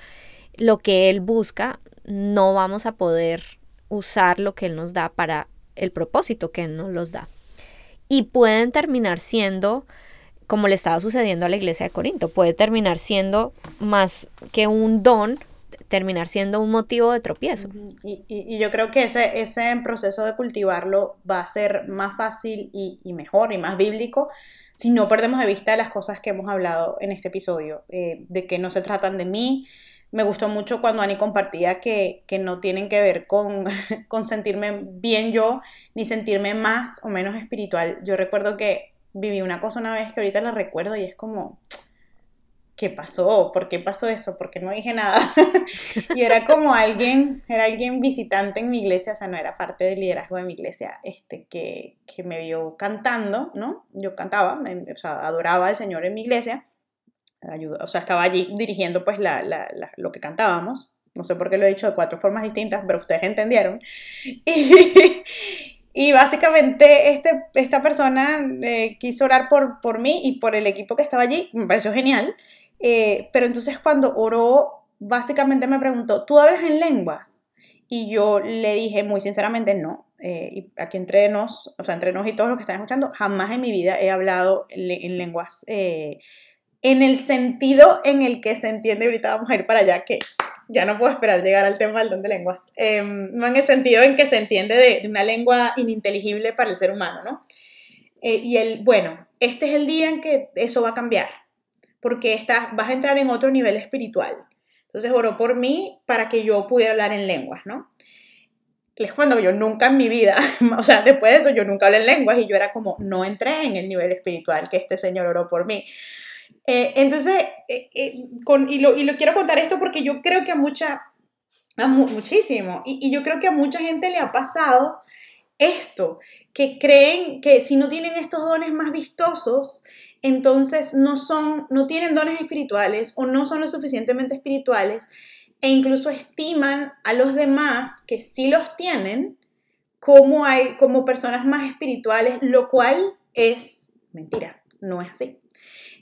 lo que Él busca, no vamos a poder usar lo que Él nos da para el propósito que Él nos los da. Y pueden terminar siendo, como le estaba sucediendo a la iglesia de Corinto, puede terminar siendo más que un don, terminar siendo un motivo de tropiezo. Y, yo creo que ese, ese proceso de cultivarlo va a ser más fácil y, mejor y más bíblico si no perdemos de vista las cosas que hemos hablado en este episodio, eh, de que no se tratan de mí, me gustó mucho cuando Ani compartía que, no tienen que ver con, con, sentirme bien yo, ni sentirme más o menos espiritual. Yo recuerdo que viví una cosa una vez que ahorita la recuerdo y es como, ¿qué pasó? ¿Por qué pasó eso? ¿Por qué no dije nada? y era como alguien, era alguien visitante en mi iglesia, o sea, no era parte del liderazgo de mi iglesia, este, que, que me vio cantando, ¿no? Yo cantaba, o sea, adoraba al Señor en mi iglesia o sea, estaba allí dirigiendo pues lo que cantábamos. No sé por qué lo he dicho de cuatro formas distintas, pero ustedes entendieron. Y, básicamente este, esta persona eh, quiso orar por, por mí y por el equipo que estaba allí. Me pareció genial. Eh, pero entonces cuando oró, básicamente me preguntó, ¿tú hablas en lenguas? Y yo le dije muy sinceramente no. Eh, y aquí entre nos, o sea, entre nos y todos los que están escuchando, jamás en mi vida he hablado en, lenguas en el sentido en el que se entiende, ahorita vamos a ir para allá, que ya no puedo esperar llegar al tema del don de lenguas, em, no en el sentido en que se entiende de, una lengua ininteligible para el ser humano, ¿no? Eh, y el, bueno, este es el día en que eso va a cambiar, porque estás, vas a entrar en otro nivel espiritual. Entonces oró por mí para que yo pudiera hablar en lenguas, ¿no? Les cuento que yo nunca en mi vida, o sea, después de eso yo nunca hablé en lenguas y yo era como, no entré en el nivel espiritual que este Señor oró por mí. Eh, entonces, eh, eh, con, y, lo, y, lo, quiero contar esto porque yo creo que a mucha, a muchísimo, y, y, yo creo que a mucha gente le ha pasado esto, que creen que si no tienen estos dones más vistosos, entonces no son, no tienen dones espirituales o no son lo suficientemente espirituales e incluso estiman a los demás que sí los tienen como, hay, como personas más espirituales, lo cual es mentira, no es así.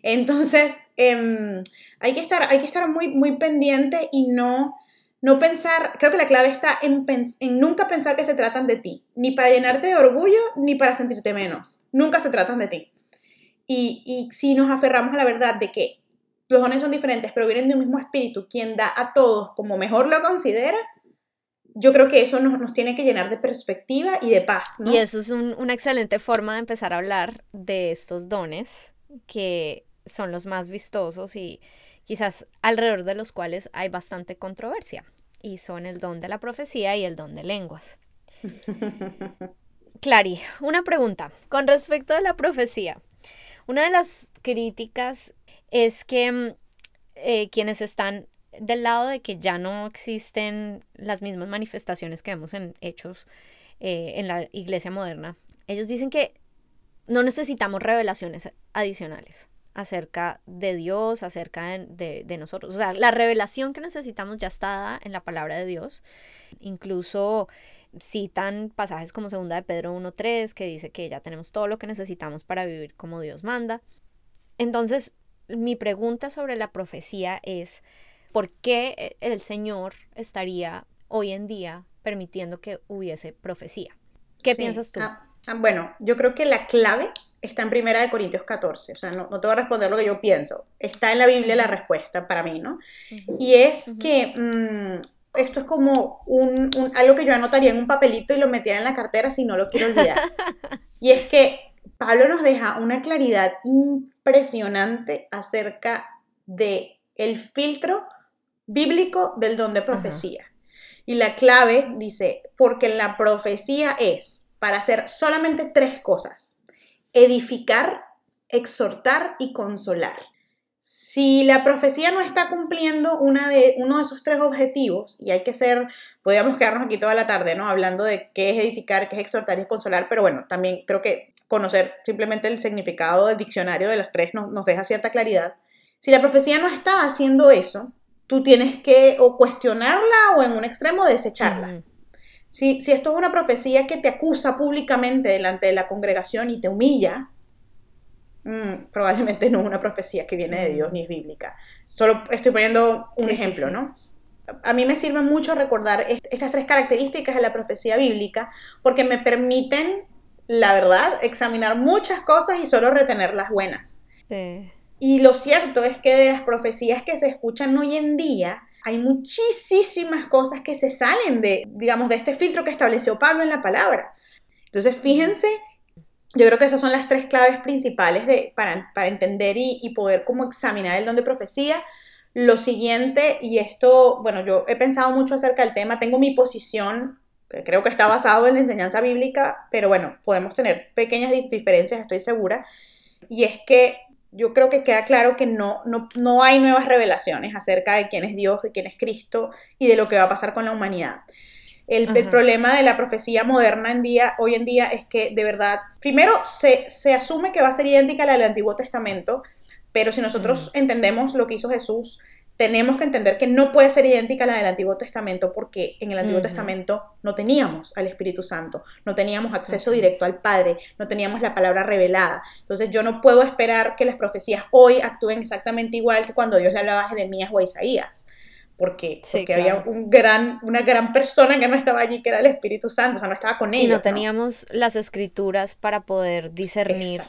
Entonces, em, hay, que estar, hay que estar muy, muy pendiente y no, no pensar, creo que la clave está en, en, nunca pensar que se tratan de ti, ni para llenarte de orgullo, ni para sentirte menos. Nunca se tratan de ti. Y, y si nos aferramos a la verdad de que los dones son diferentes, pero vienen de un mismo espíritu, quien da a todos como mejor lo considera, yo creo que eso nos, nos tiene que llenar de perspectiva y de paz. ¿no? Y eso es una excelente forma de empezar a hablar de estos dones que son los más vistosos y quizás alrededor de los cuales hay bastante controversia, y son el don de la profecía y el don de lenguas. Clary, una pregunta con respecto a la profecía. Una de las críticas es que mm, eh, quienes están del lado de que ya no existen las mismas manifestaciones que vemos en hechos eh, en la iglesia moderna, ellos dicen que no necesitamos revelaciones adicionales acerca de Dios, acerca de, nosotros. O sea, la revelación que necesitamos ya está dada en la palabra de Dios. Incluso citan pasajes como segunda de Pedro 1.3 que dice que ya tenemos todo lo que necesitamos para vivir como Dios manda. Entonces, mi pregunta sobre la profecía es, ¿por qué el Señor estaría hoy en día permitiendo que hubiese profecía? ¿Qué piensas tú? Ah, bueno, yo creo que la clave está en Primera de Corintios 14, o sea, no, no, te voy a responder lo que yo pienso, está en la Biblia la respuesta para mí, ¿no? Y es que mm, esto es como un, algo que yo anotaría en un papelito y lo metiera en la cartera si no lo quiero olvidar. y es que Pablo nos deja una claridad impresionante acerca de el filtro bíblico del don de profecía. Y la clave dice, porque la profecía es para hacer solamente tres cosas edificar, exhortar y consolar. Si la profecía no está cumpliendo una de, uno de esos tres objetivos, y hay que ser, podríamos quedarnos aquí toda la tarde, ¿no? Hablando de qué es edificar, qué es exhortar y consolar, pero bueno, también creo que conocer simplemente el significado del diccionario de los tres nos, nos deja cierta claridad. Si la profecía no está haciendo eso, tú tienes que o cuestionarla o en un extremo desecharla. Si, esto es una profecía que te acusa públicamente delante de la congregación y te humilla, mm, probablemente no es una profecía que viene de Dios ni es bíblica. Solo estoy poniendo un ejemplo, ¿no? A mí me sirve mucho recordar estas tres características de la profecía bíblica porque me permiten, la verdad, examinar muchas cosas y solo retener las buenas. Y lo cierto es que de las profecías que se escuchan hoy en día, hay muchísimas cosas que se salen de, digamos, de este filtro que estableció Pablo en la palabra. Entonces, fíjense, yo creo que esas son las tres claves principales de, para, entender y, y, poder como examinar el don de profecía. Lo siguiente, y esto, bueno, yo he pensado mucho acerca del tema, tengo mi posición, que creo que está basado en la enseñanza bíblica, pero bueno, podemos tener pequeñas diferencias, estoy segura, y es que yo creo que queda claro que no, no, hay nuevas revelaciones acerca de quién es Dios, de quién es Cristo y de lo que va a pasar con la humanidad. El, problema de la profecía moderna en día, hoy en día es que de verdad, primero se, se asume que va a ser idéntica a la del Antiguo Testamento, pero si nosotros entendemos lo que hizo Jesús, tenemos que entender que no puede ser idéntica a la del Antiguo Testamento porque en el Antiguo Testamento no teníamos al Espíritu Santo, no teníamos acceso directo al Padre, no teníamos la palabra revelada. Entonces yo no puedo esperar que las profecías hoy actúen exactamente igual que cuando Dios le hablaba a Jeremías o a Isaías. Porque, porque había un gran, una gran persona que no estaba allí, que era el Espíritu Santo, o sea, no estaba con ellos. Y no teníamos las escrituras para poder discernir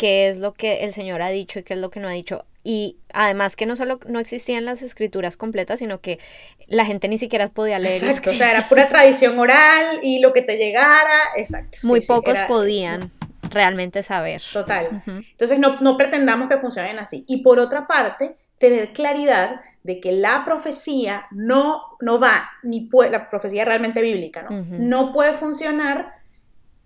qué es lo que el Señor ha dicho y qué es lo que no ha dicho. Y además que no solo no existían las escrituras completas, sino que la gente ni siquiera podía leer. Exacto, o sea, era pura tradición oral y lo que te llegara, exacto. Muy pocos podían realmente saber. Total. Entonces no, no pretendamos que funcionen así. Y por otra parte, tener claridad de que la profecía no, no va, ni puede, la profecía realmente bíblica, ¿no? No puede funcionar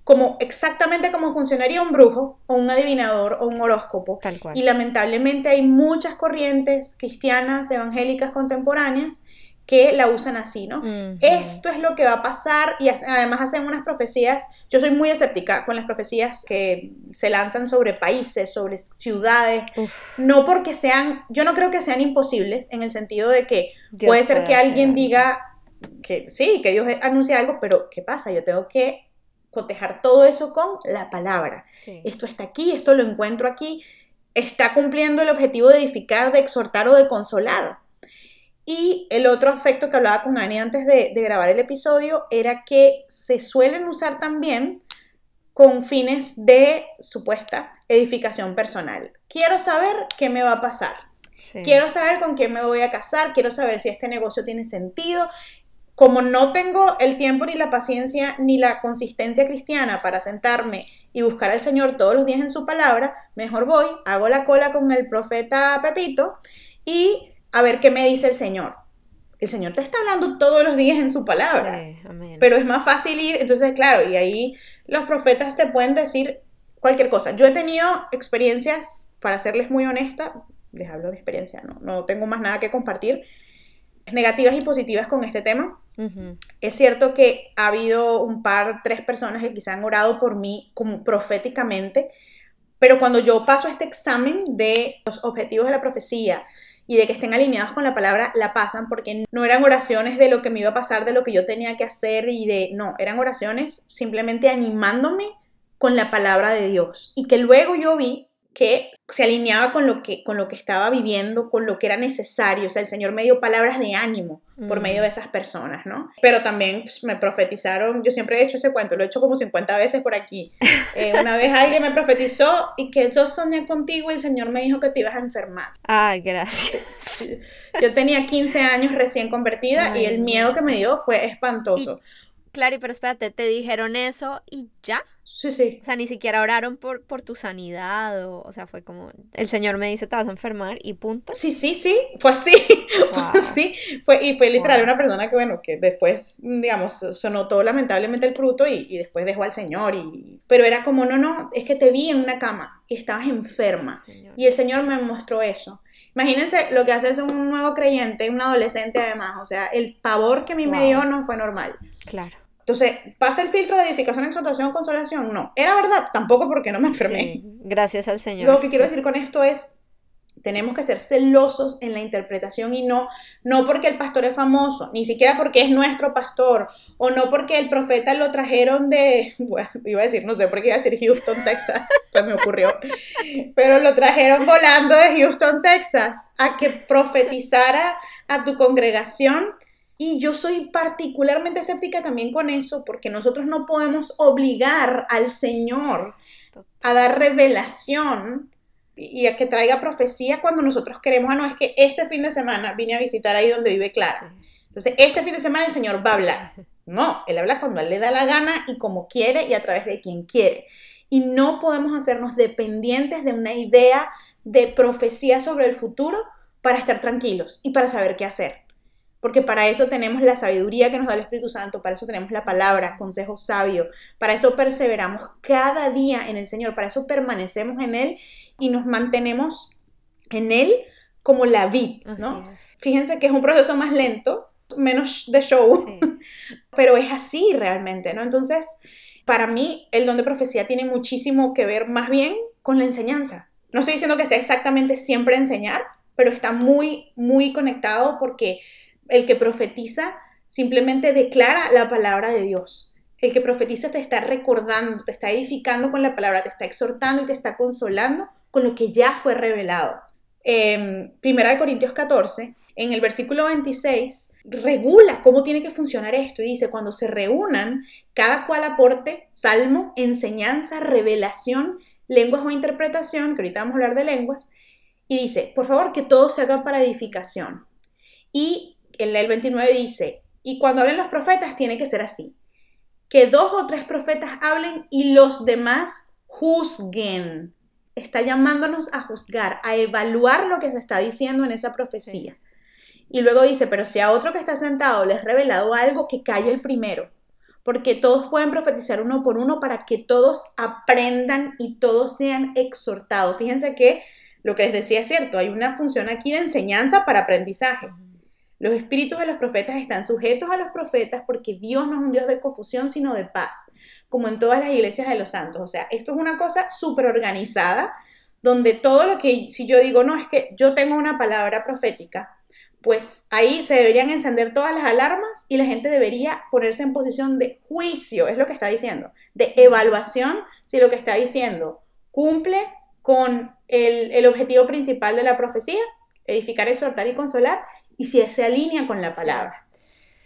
como exactamente como funcionaría un brujo o un adivinador o un horóscopo. Y lamentablemente hay muchas corrientes cristianas, evangélicas contemporáneas que la usan así, ¿no? Esto es lo que va a pasar y además hacen unas profecías, yo soy muy escéptica con las profecías que se lanzan sobre países, sobre ciudades, no porque sean, yo no creo que sean imposibles en el sentido de que puede ser que alguien diga que sí, que Dios anuncia algo, pero ¿qué pasa? Yo tengo que cotejar todo eso con la palabra. Esto está aquí, esto lo encuentro aquí, está cumpliendo el objetivo de edificar, de exhortar o de consolar. Y el otro aspecto que hablaba con Ani antes de, de grabar el episodio era que se suelen usar también con fines de supuesta edificación personal. Quiero saber qué me va a pasar. Quiero saber con quién me voy a casar, quiero saber si este negocio tiene sentido. Como no tengo el tiempo ni la paciencia ni la consistencia cristiana para sentarme y buscar al Señor todos los días en su palabra, mejor voy, hago la cola con el profeta Pepito y a ver qué me dice el Señor. El Señor te está hablando todos los días en su palabra, pero es más fácil ir, entonces claro, y ahí los profetas te pueden decir cualquier cosa. Yo he tenido experiencias, para serles muy honesta, les hablo de experiencia, no, no tengo más nada que compartir, negativas y positivas con este tema. Es cierto que ha habido un par, tres personas que quizá han orado por mí como proféticamente, pero cuando yo paso este examen de los objetivos de la profecía y de que estén alineados con la palabra, la pasan porque no eran oraciones de lo que me iba a pasar, de lo que yo tenía que hacer y de, no, eran oraciones simplemente animándome con la palabra de Dios. Y que luego yo vi que se alineaba con lo que, con lo que estaba viviendo, con lo que era necesario. O sea, el Señor me dio palabras de ánimo por medio de esas personas, ¿no? Pero también pues, me profetizaron, yo siempre he hecho ese cuento, lo he hecho como 50 veces por aquí. Eh, una vez alguien me profetizó y que yo soñé contigo y el Señor me dijo que te ibas a enfermar. Ay, gracias. Yo tenía 15 años recién convertida y el miedo que me dio fue espantoso. Claro, pero espérate, ¿te dijeron eso y ya? Sí, sí. O sea, ni siquiera oraron por, por tu sanidad, o, o sea, fue como, el Señor me dice, te vas a enfermar y punto. Sí, sí, sí, fue así, fue así. Fue, y fue literal una persona que, bueno, que después, digamos, se notó lamentablemente el fruto y, y, después dejó al Señor. Y, pero era como, no, no, es que te vi en una cama y estabas enferma. y el Señor me mostró eso. Imagínense lo que hace es un nuevo creyente, un adolescente además, o sea, el pavor que a mí me dio no fue normal. Claro. Entonces, ¿pasa el filtro de edificación, exhortación, consolación? No. ¿Era verdad? Tampoco porque no me enfermé. gracias al Señor. Lo que quiero decir con esto es, tenemos que ser celosos en la interpretación y no, no porque el pastor es famoso, ni siquiera porque es nuestro pastor, o no porque el profeta lo trajeron de, bueno, iba a decir, no sé por qué iba a decir Houston, Texas, se me ocurrió, pero lo trajeron volando de Houston, Texas, a que profetizara a tu congregación y yo soy particularmente escéptica también con eso, porque nosotros no podemos obligar al Señor a dar revelación y a que traiga profecía cuando nosotros queremos, ah, no, es que este fin de semana vine a visitar ahí donde vive Clara. Entonces, este fin de semana el Señor va a hablar. No, Él habla cuando Él le da la gana y como quiere y a través de quien quiere. Y no podemos hacernos dependientes de una idea de profecía sobre el futuro para estar tranquilos y para saber qué hacer porque para eso tenemos la sabiduría que nos da el Espíritu Santo, para eso tenemos la palabra, consejo sabio, para eso perseveramos cada día en el Señor, para eso permanecemos en Él y nos mantenemos en Él como la vid, ¿no? Fíjense que es un proceso más lento, menos de show, pero es así realmente, ¿no? Entonces, para mí, el don de profecía tiene muchísimo que ver más bien con la enseñanza. No estoy diciendo que sea exactamente siempre enseñar, pero está muy, muy conectado porque el que profetiza simplemente declara la palabra de Dios. El que profetiza te está recordando, te está edificando con la palabra, te está exhortando y te está consolando con lo que ya fue revelado. Eh, Primera de Corintios 14, en el versículo 26, regula cómo tiene que funcionar esto y dice, cuando se reúnan, cada cual aporte salmo, enseñanza, revelación, lenguas o interpretación, que ahorita vamos a hablar de lenguas, y dice, por favor, que todo se haga para edificación. Y el 29 dice, y cuando hablen los profetas tiene que ser así, que dos o tres profetas hablen y los demás juzguen. Está llamándonos a juzgar, a evaluar lo que se está diciendo en esa profecía. Y luego dice, pero si a otro que está sentado le has revelado algo, que calle el primero, porque todos pueden profetizar uno por uno para que todos aprendan y todos sean exhortados. Fíjense que lo que les decía es cierto, hay una función aquí de enseñanza para aprendizaje. Los espíritus de los profetas están sujetos a los profetas porque Dios no es un Dios de confusión, sino de paz, como en todas las iglesias de los santos. O sea, esto es una cosa súper organizada, donde todo lo que, si yo digo, no, es que yo tengo una palabra profética, pues ahí se deberían encender todas las alarmas y la gente debería ponerse en posición de juicio, es lo que está diciendo, de evaluación, si lo que está diciendo cumple con el, el objetivo principal de la profecía, edificar, exhortar y consolar, y si se alinea con la palabra.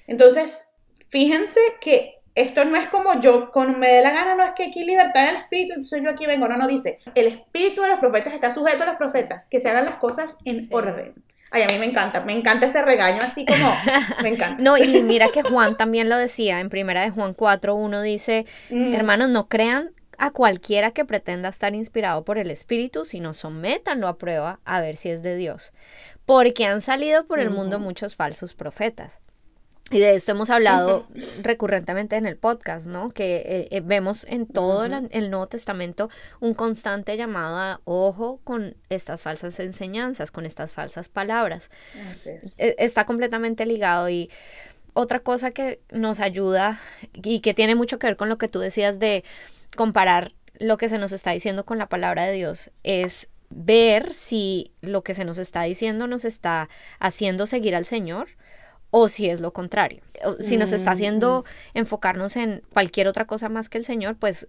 Entonces, fíjense que esto no es como yo, con me dé la gana, no es que aquí libertad en el espíritu, entonces yo aquí vengo, no, no dice, el espíritu de los profetas está sujeto a los profetas, que se hagan las cosas en orden. Ay, a mí me encanta, me encanta ese regaño así como, me encanta. No, y mira que Juan también lo decía, en primera de Juan 4, uno dice, mm. hermanos, no crean a cualquiera que pretenda estar inspirado por el Espíritu, sino sométanlo a prueba a ver si es de Dios. Porque han salido por el mundo muchos falsos profetas. Y de esto hemos hablado recurrentemente en el podcast, ¿no? Que eh, eh, vemos en todo el, Nuevo Testamento un constante llamado a ojo con estas falsas enseñanzas, con estas falsas palabras. E, está completamente ligado y otra cosa que nos ayuda y que tiene mucho que ver con lo que tú decías de comparar lo que se nos está diciendo con la palabra de Dios es ver si lo que se nos está diciendo nos está haciendo seguir al Señor o si es lo contrario. Si nos está haciendo mm. enfocarnos en cualquier otra cosa más que el Señor, pues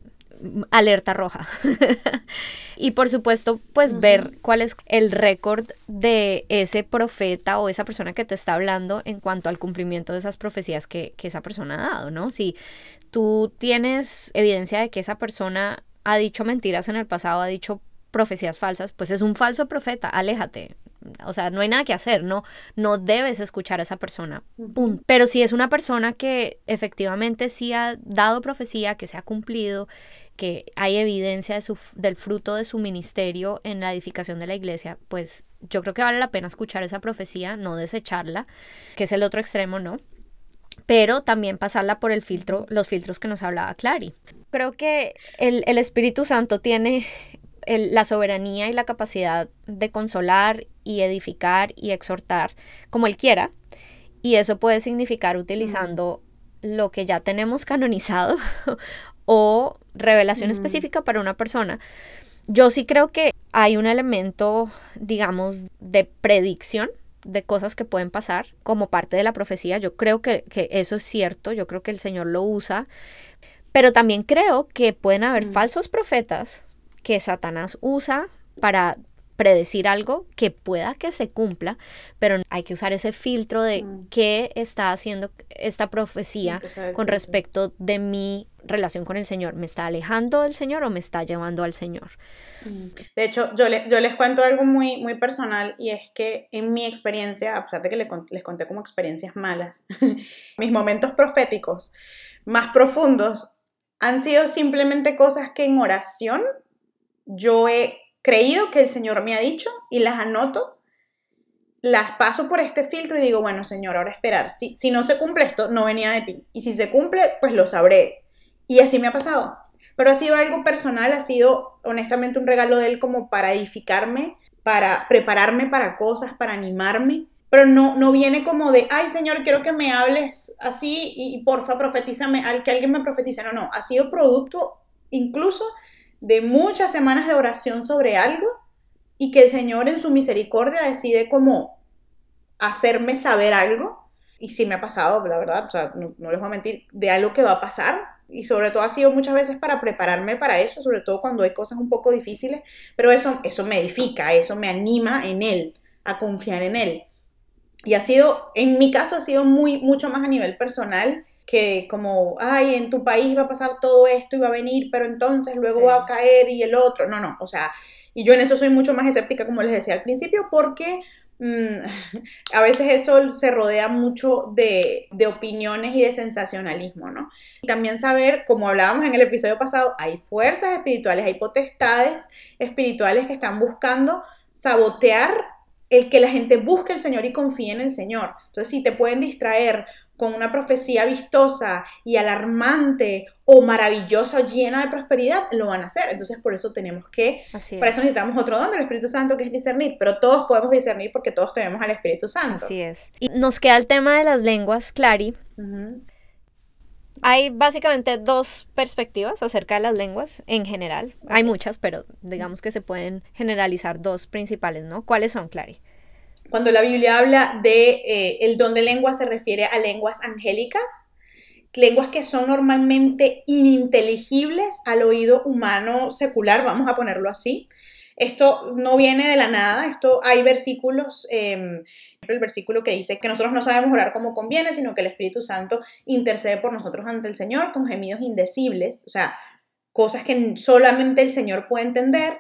alerta roja. y por supuesto, pues ver cuál es el récord de ese profeta o esa persona que te está hablando en cuanto al cumplimiento de esas profecías que, que esa persona ha dado, ¿no? Si tú tienes evidencia de que esa persona ha dicho mentiras en el pasado, ha dicho profecías falsas, pues es un falso profeta, aléjate, o sea, no hay nada que hacer, no, no debes escuchar a esa persona. Pero si es una persona que efectivamente sí ha dado profecía, que se ha cumplido, que hay evidencia de su, del fruto de su ministerio en la edificación de la iglesia, pues yo creo que vale la pena escuchar esa profecía, no desecharla, que es el otro extremo, ¿no? Pero también pasarla por el filtro, los filtros que nos hablaba Clary. Creo que el, el Espíritu Santo tiene la soberanía y la capacidad de consolar y edificar y exhortar como él quiera. Y eso puede significar utilizando lo que ya tenemos canonizado o revelación específica para una persona. Yo sí creo que hay un elemento, digamos, de predicción de cosas que pueden pasar como parte de la profecía. Yo creo que, eso es cierto, yo creo que el Señor lo usa, pero también creo que pueden haber falsos profetas que Satanás usa para predecir algo que pueda que se cumpla, pero hay que usar ese filtro de mm. qué está haciendo esta profecía con respecto de mi relación con el Señor. ¿Me está alejando del Señor o me está llevando al Señor? Mm. De hecho, yo, yo les cuento algo muy, muy personal y es que en mi experiencia, a pesar de que les, les conté como experiencias malas, mis momentos proféticos más profundos han sido simplemente cosas que en oración yo he creído que el Señor me ha dicho y las anoto, las paso por este filtro y digo, bueno, Señor, ahora esperar. Si, si no se cumple esto, no venía de ti. Y si se cumple, pues lo sabré. Y así me ha pasado. Pero ha sido algo personal, ha sido honestamente un regalo de Él como para edificarme, para prepararme para cosas, para animarme. Pero no, no viene como de, ay Señor, quiero que me hables así y, porfa, profetízame, al que alguien me profetice. No, no, ha sido producto incluso de muchas semanas de oración sobre algo y que el Señor en su misericordia decide como hacerme saber algo. Y sí me ha pasado, la verdad, o sea, no, les voy a mentir, de algo que va a pasar. Y sobre todo ha sido muchas veces para prepararme para eso, sobre todo cuando hay cosas un poco difíciles. Pero eso, eso me edifica, eso me anima en Él, a confiar en Él. Y ha sido, en mi caso, ha sido muy, mucho más a nivel personal que como, ay, en tu país va a pasar todo esto y va a venir, pero entonces luego va a caer y el otro. No, no, o sea, y yo en eso soy mucho más escéptica, como les decía al principio, porque mm, a veces eso se rodea mucho de, de, opiniones y de sensacionalismo, ¿no? Y también saber, como hablábamos en el episodio pasado, hay fuerzas espirituales, hay potestades espirituales que están buscando sabotear el que la gente busque el Señor y confíe en el Señor. Entonces, si te pueden distraer con una profecía vistosa y alarmante o maravillosa o llena de prosperidad, lo van a hacer. Entonces, por eso tenemos que, para eso necesitamos otro don del Espíritu Santo que es discernir, pero todos podemos discernir porque todos tenemos al Espíritu Santo. Así es. Y nos queda el tema de las lenguas, Clary. Hay básicamente dos perspectivas acerca de las lenguas en general. Hay muchas, pero digamos que se pueden generalizar dos principales, ¿no? ¿Cuáles son, Clary? Cuando la Biblia habla de eh, el don de lengua se refiere a lenguas angélicas, lenguas que son normalmente ininteligibles al oído humano secular, vamos a ponerlo así. Esto no viene de la nada, esto hay versículos, ejemplo, el versículo que dice que nosotros no sabemos orar como conviene, sino que el Espíritu Santo intercede por nosotros ante el Señor con gemidos indecibles, o sea, cosas que solamente el Señor puede entender.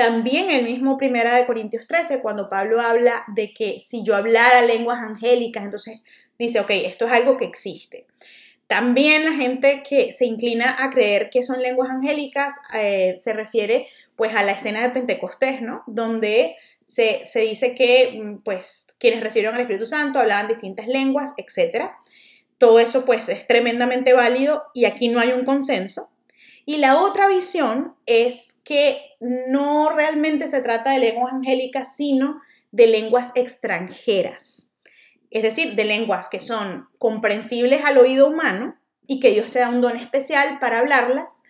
También el mismo Primera de Corintios 13, cuando Pablo habla de que si yo hablara lenguas angélicas, entonces dice, ok, esto es algo que existe. También la gente que se inclina a creer que son lenguas angélicas eh, se refiere pues a la escena de Pentecostés, ¿no? Donde se, dice que mm, pues quienes recibieron el Espíritu Santo hablaban distintas lenguas, etc. Todo eso pues es tremendamente válido y aquí no hay un consenso. Y la otra visión es que no realmente se trata de lenguas angélicas, sino de lenguas extranjeras es decir, de lenguas que son comprensibles al oído humano y que Dios te da un don especial para hablarlas,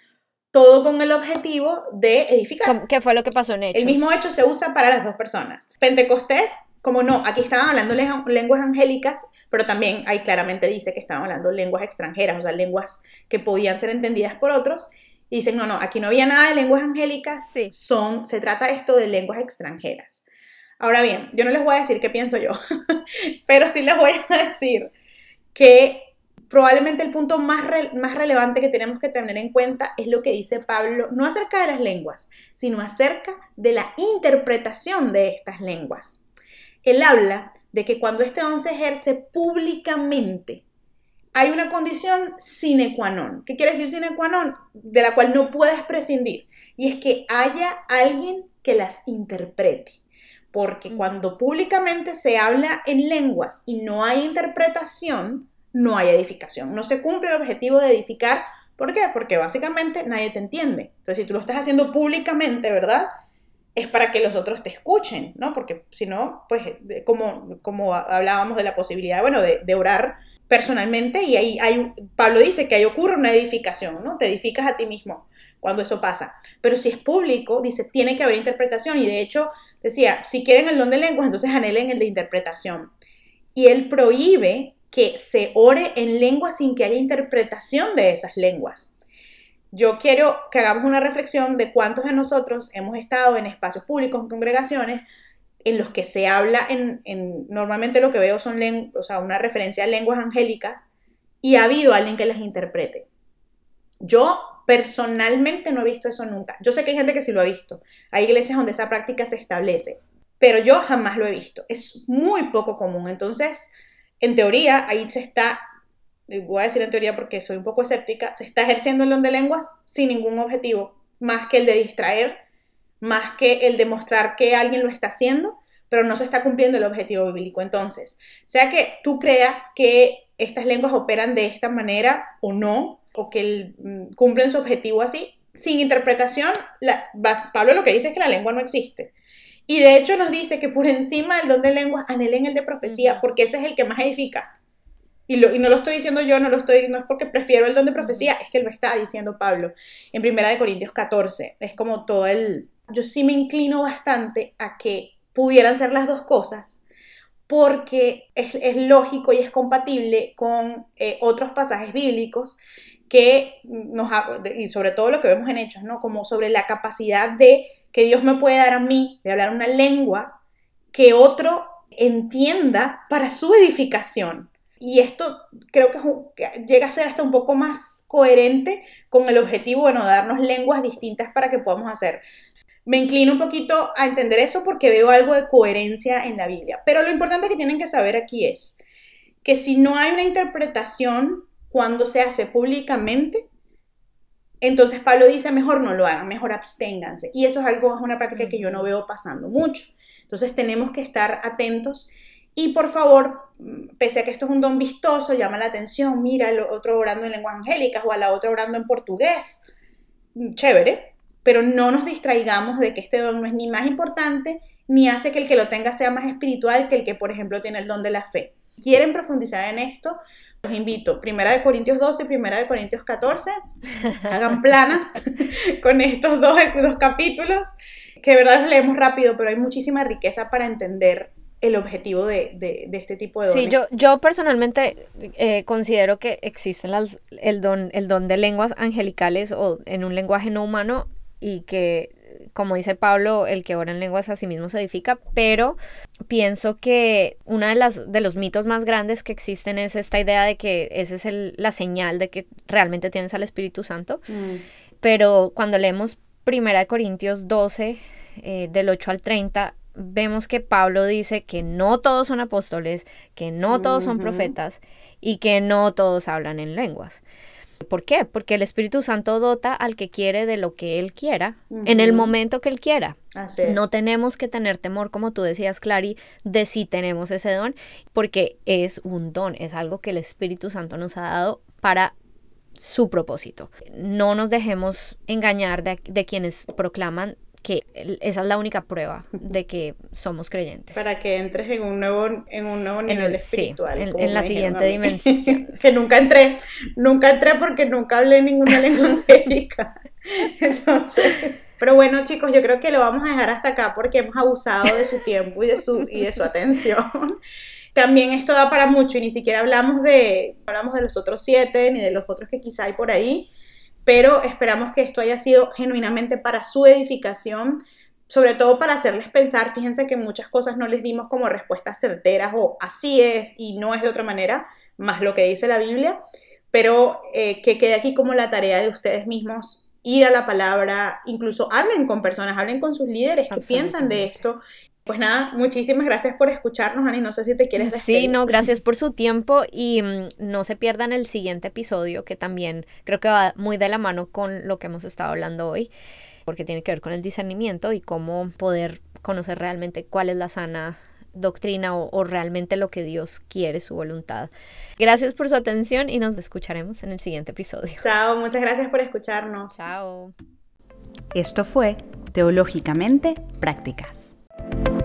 todo con el objetivo de edificar. ¿Qué fue lo que pasó en Hechos? El mismo hecho se usa para las dos personas. Pentecostés, como no, aquí estaban hablando lenguas angélicas, pero también ahí claramente dice que estaban hablando lenguas extranjeras, o sea, lenguas que podían ser entendidas por otros. Y dicen, no, no, aquí no había nada de lenguas angélicas, sí. son, se trata esto de lenguas extranjeras. Ahora bien, yo no les voy a decir qué pienso yo, pero sí les voy a decir que probablemente el punto más, más relevante que tenemos que tener en cuenta es lo que dice Pablo, no acerca de las lenguas, sino acerca de la interpretación de estas lenguas. Él habla de que cuando este don se ejerce públicamente, hay una condición sine qua non. ¿Qué quiere decir sine qua non? De la cual no puedes prescindir. Y es que haya alguien que las interprete porque cuando públicamente se habla en lenguas y no hay interpretación, no hay edificación. No se cumple el objetivo de edificar. ¿Por qué? Porque básicamente nadie te entiende. Entonces, si tú lo estás haciendo públicamente, ¿verdad? Es para que los otros te escuchen, ¿no? Porque si no, pues como, como hablábamos de la posibilidad, bueno, de, orar personalmente y ahí hay, Pablo dice que ahí ocurre una edificación, ¿no? Te edificas a ti mismo cuando eso pasa. Pero si es público, dice, tiene que haber interpretación y de hecho Decía, si quieren el don de lenguas, entonces anhelen el de interpretación. Y él prohíbe que se ore en lenguas sin que haya interpretación de esas lenguas. Yo quiero que hagamos una reflexión de cuántos de nosotros hemos estado en espacios públicos, en congregaciones, en los que se habla en, normalmente lo que veo son o sea, una referencia a lenguas angélicas y ha habido alguien que las interprete. Yo Personalmente no he visto eso nunca. Yo sé que hay gente que sí lo ha visto. Hay iglesias donde esa práctica se establece, pero yo jamás lo he visto. Es muy poco común. Entonces, en teoría, ahí se está, voy a decir en teoría porque soy un poco escéptica, se está ejerciendo el don de lenguas sin ningún objetivo, más que el de distraer, más que el de mostrar que alguien lo está haciendo, pero no se está cumpliendo el objetivo bíblico. Entonces, sea que tú creas que estas lenguas operan de esta manera o no, o que mm, cumplen su objetivo así, sin interpretación, Pablo lo que dice es que la lengua no existe. Y de hecho nos dice que por encima del don de lenguas anhelen el de profecía, porque ese es el que más edifica. Y, lo, y, no lo estoy diciendo yo, no lo estoy, no es porque prefiero el don de profecía, es que lo está diciendo Pablo en Primera de Corintios 14. Es como todo el... Yo sí me inclino bastante a que pudieran ser las dos cosas, porque es, lógico y es compatible con eh, otros pasajes bíblicos que nos y sobre todo lo que vemos en hechos, ¿no? Como sobre la capacidad de que Dios me puede dar a mí de hablar una lengua que otro entienda para su edificación. Y esto creo que llega a ser hasta un poco más coherente con el objetivo, bueno, de darnos lenguas distintas para que podamos hacer. Me inclino un poquito a entender eso porque veo algo de coherencia en la Biblia. Pero lo importante que tienen que saber aquí es que si no hay una interpretación cuando se hace públicamente, entonces Pablo dice, mejor no lo hagan, mejor absténganse. Y eso es algo, es una práctica que yo no veo pasando mucho. Entonces tenemos que estar atentos y por favor, pese a que esto es un don vistoso, llama la atención, mira al otro orando en lenguas angélicas o a la otra orando en portugués, chévere, pero no nos distraigamos de que este don no es ni más importante ni hace que el que lo tenga sea más espiritual que el que, por ejemplo, tiene el don de la fe. ¿Quieren profundizar en esto? Los invito, primera de Corintios 12 y primera de Corintios 14, hagan planas con estos dos, dos capítulos, que de verdad los leemos rápido, pero hay muchísima riqueza para entender el objetivo de, de, este tipo de dones. Sí, yo, yo personalmente eh, considero que existen las, el, don, el don de lenguas angelicales o en un lenguaje no humano y que como dice Pablo, el que ora en lenguas a sí mismo se edifica, pero pienso que uno de, las, de los mitos más grandes que existen es esta idea de que esa es el, la señal de que realmente tienes al Espíritu Santo. Mm. Pero cuando leemos 1 Corintios 12, eh, del 8 al 30, vemos que Pablo dice que no todos son apóstoles, que no todos son profetas y que no todos hablan en lenguas. ¿Por qué? Porque el Espíritu Santo dota al que quiere de lo que él quiera, en el momento que él quiera. No tenemos que tener temor, como tú decías, Clary, de si tenemos ese don, porque es un don, es algo que el Espíritu Santo nos ha dado para su propósito. No nos dejemos engañar de, de quienes proclaman que esa es la única prueba de que somos creyentes. Para que entres en un nuevo, en un nuevo nivel espiritual. en, la siguiente dimensión. que nunca entré, nunca entré porque nunca hablé ninguna lengua médica. Entonces, pero bueno chicos, yo creo que lo vamos a dejar hasta acá porque hemos abusado de su tiempo y de su, y de su atención. También esto da para mucho y ni siquiera hablamos de, hablamos de los otros siete ni de los otros que quizá hay por ahí pero esperamos que esto haya sido genuinamente para su edificación, sobre todo para hacerles pensar, fíjense que muchas cosas no les dimos como respuestas certeras o así es y no es de otra manera, más lo que dice la Biblia, pero eh, que quede aquí como la tarea de ustedes mismos ir a la palabra, incluso hablen con personas, hablen con sus líderes que piensan de esto pues nada, muchísimas gracias por escucharnos, Ani. No sé si te quieres despedir. Sí, no, gracias por su tiempo y mm, no se pierdan el siguiente episodio que también creo que va muy de la mano con lo que hemos estado hablando hoy, porque tiene que ver con el discernimiento y cómo poder conocer realmente cuál es la sana doctrina o, o realmente lo que Dios quiere, su voluntad. Gracias por su atención y nos escucharemos en el siguiente episodio. Chao, muchas gracias por escucharnos. Chao. Esto fue Teológicamente Prácticas. Thank you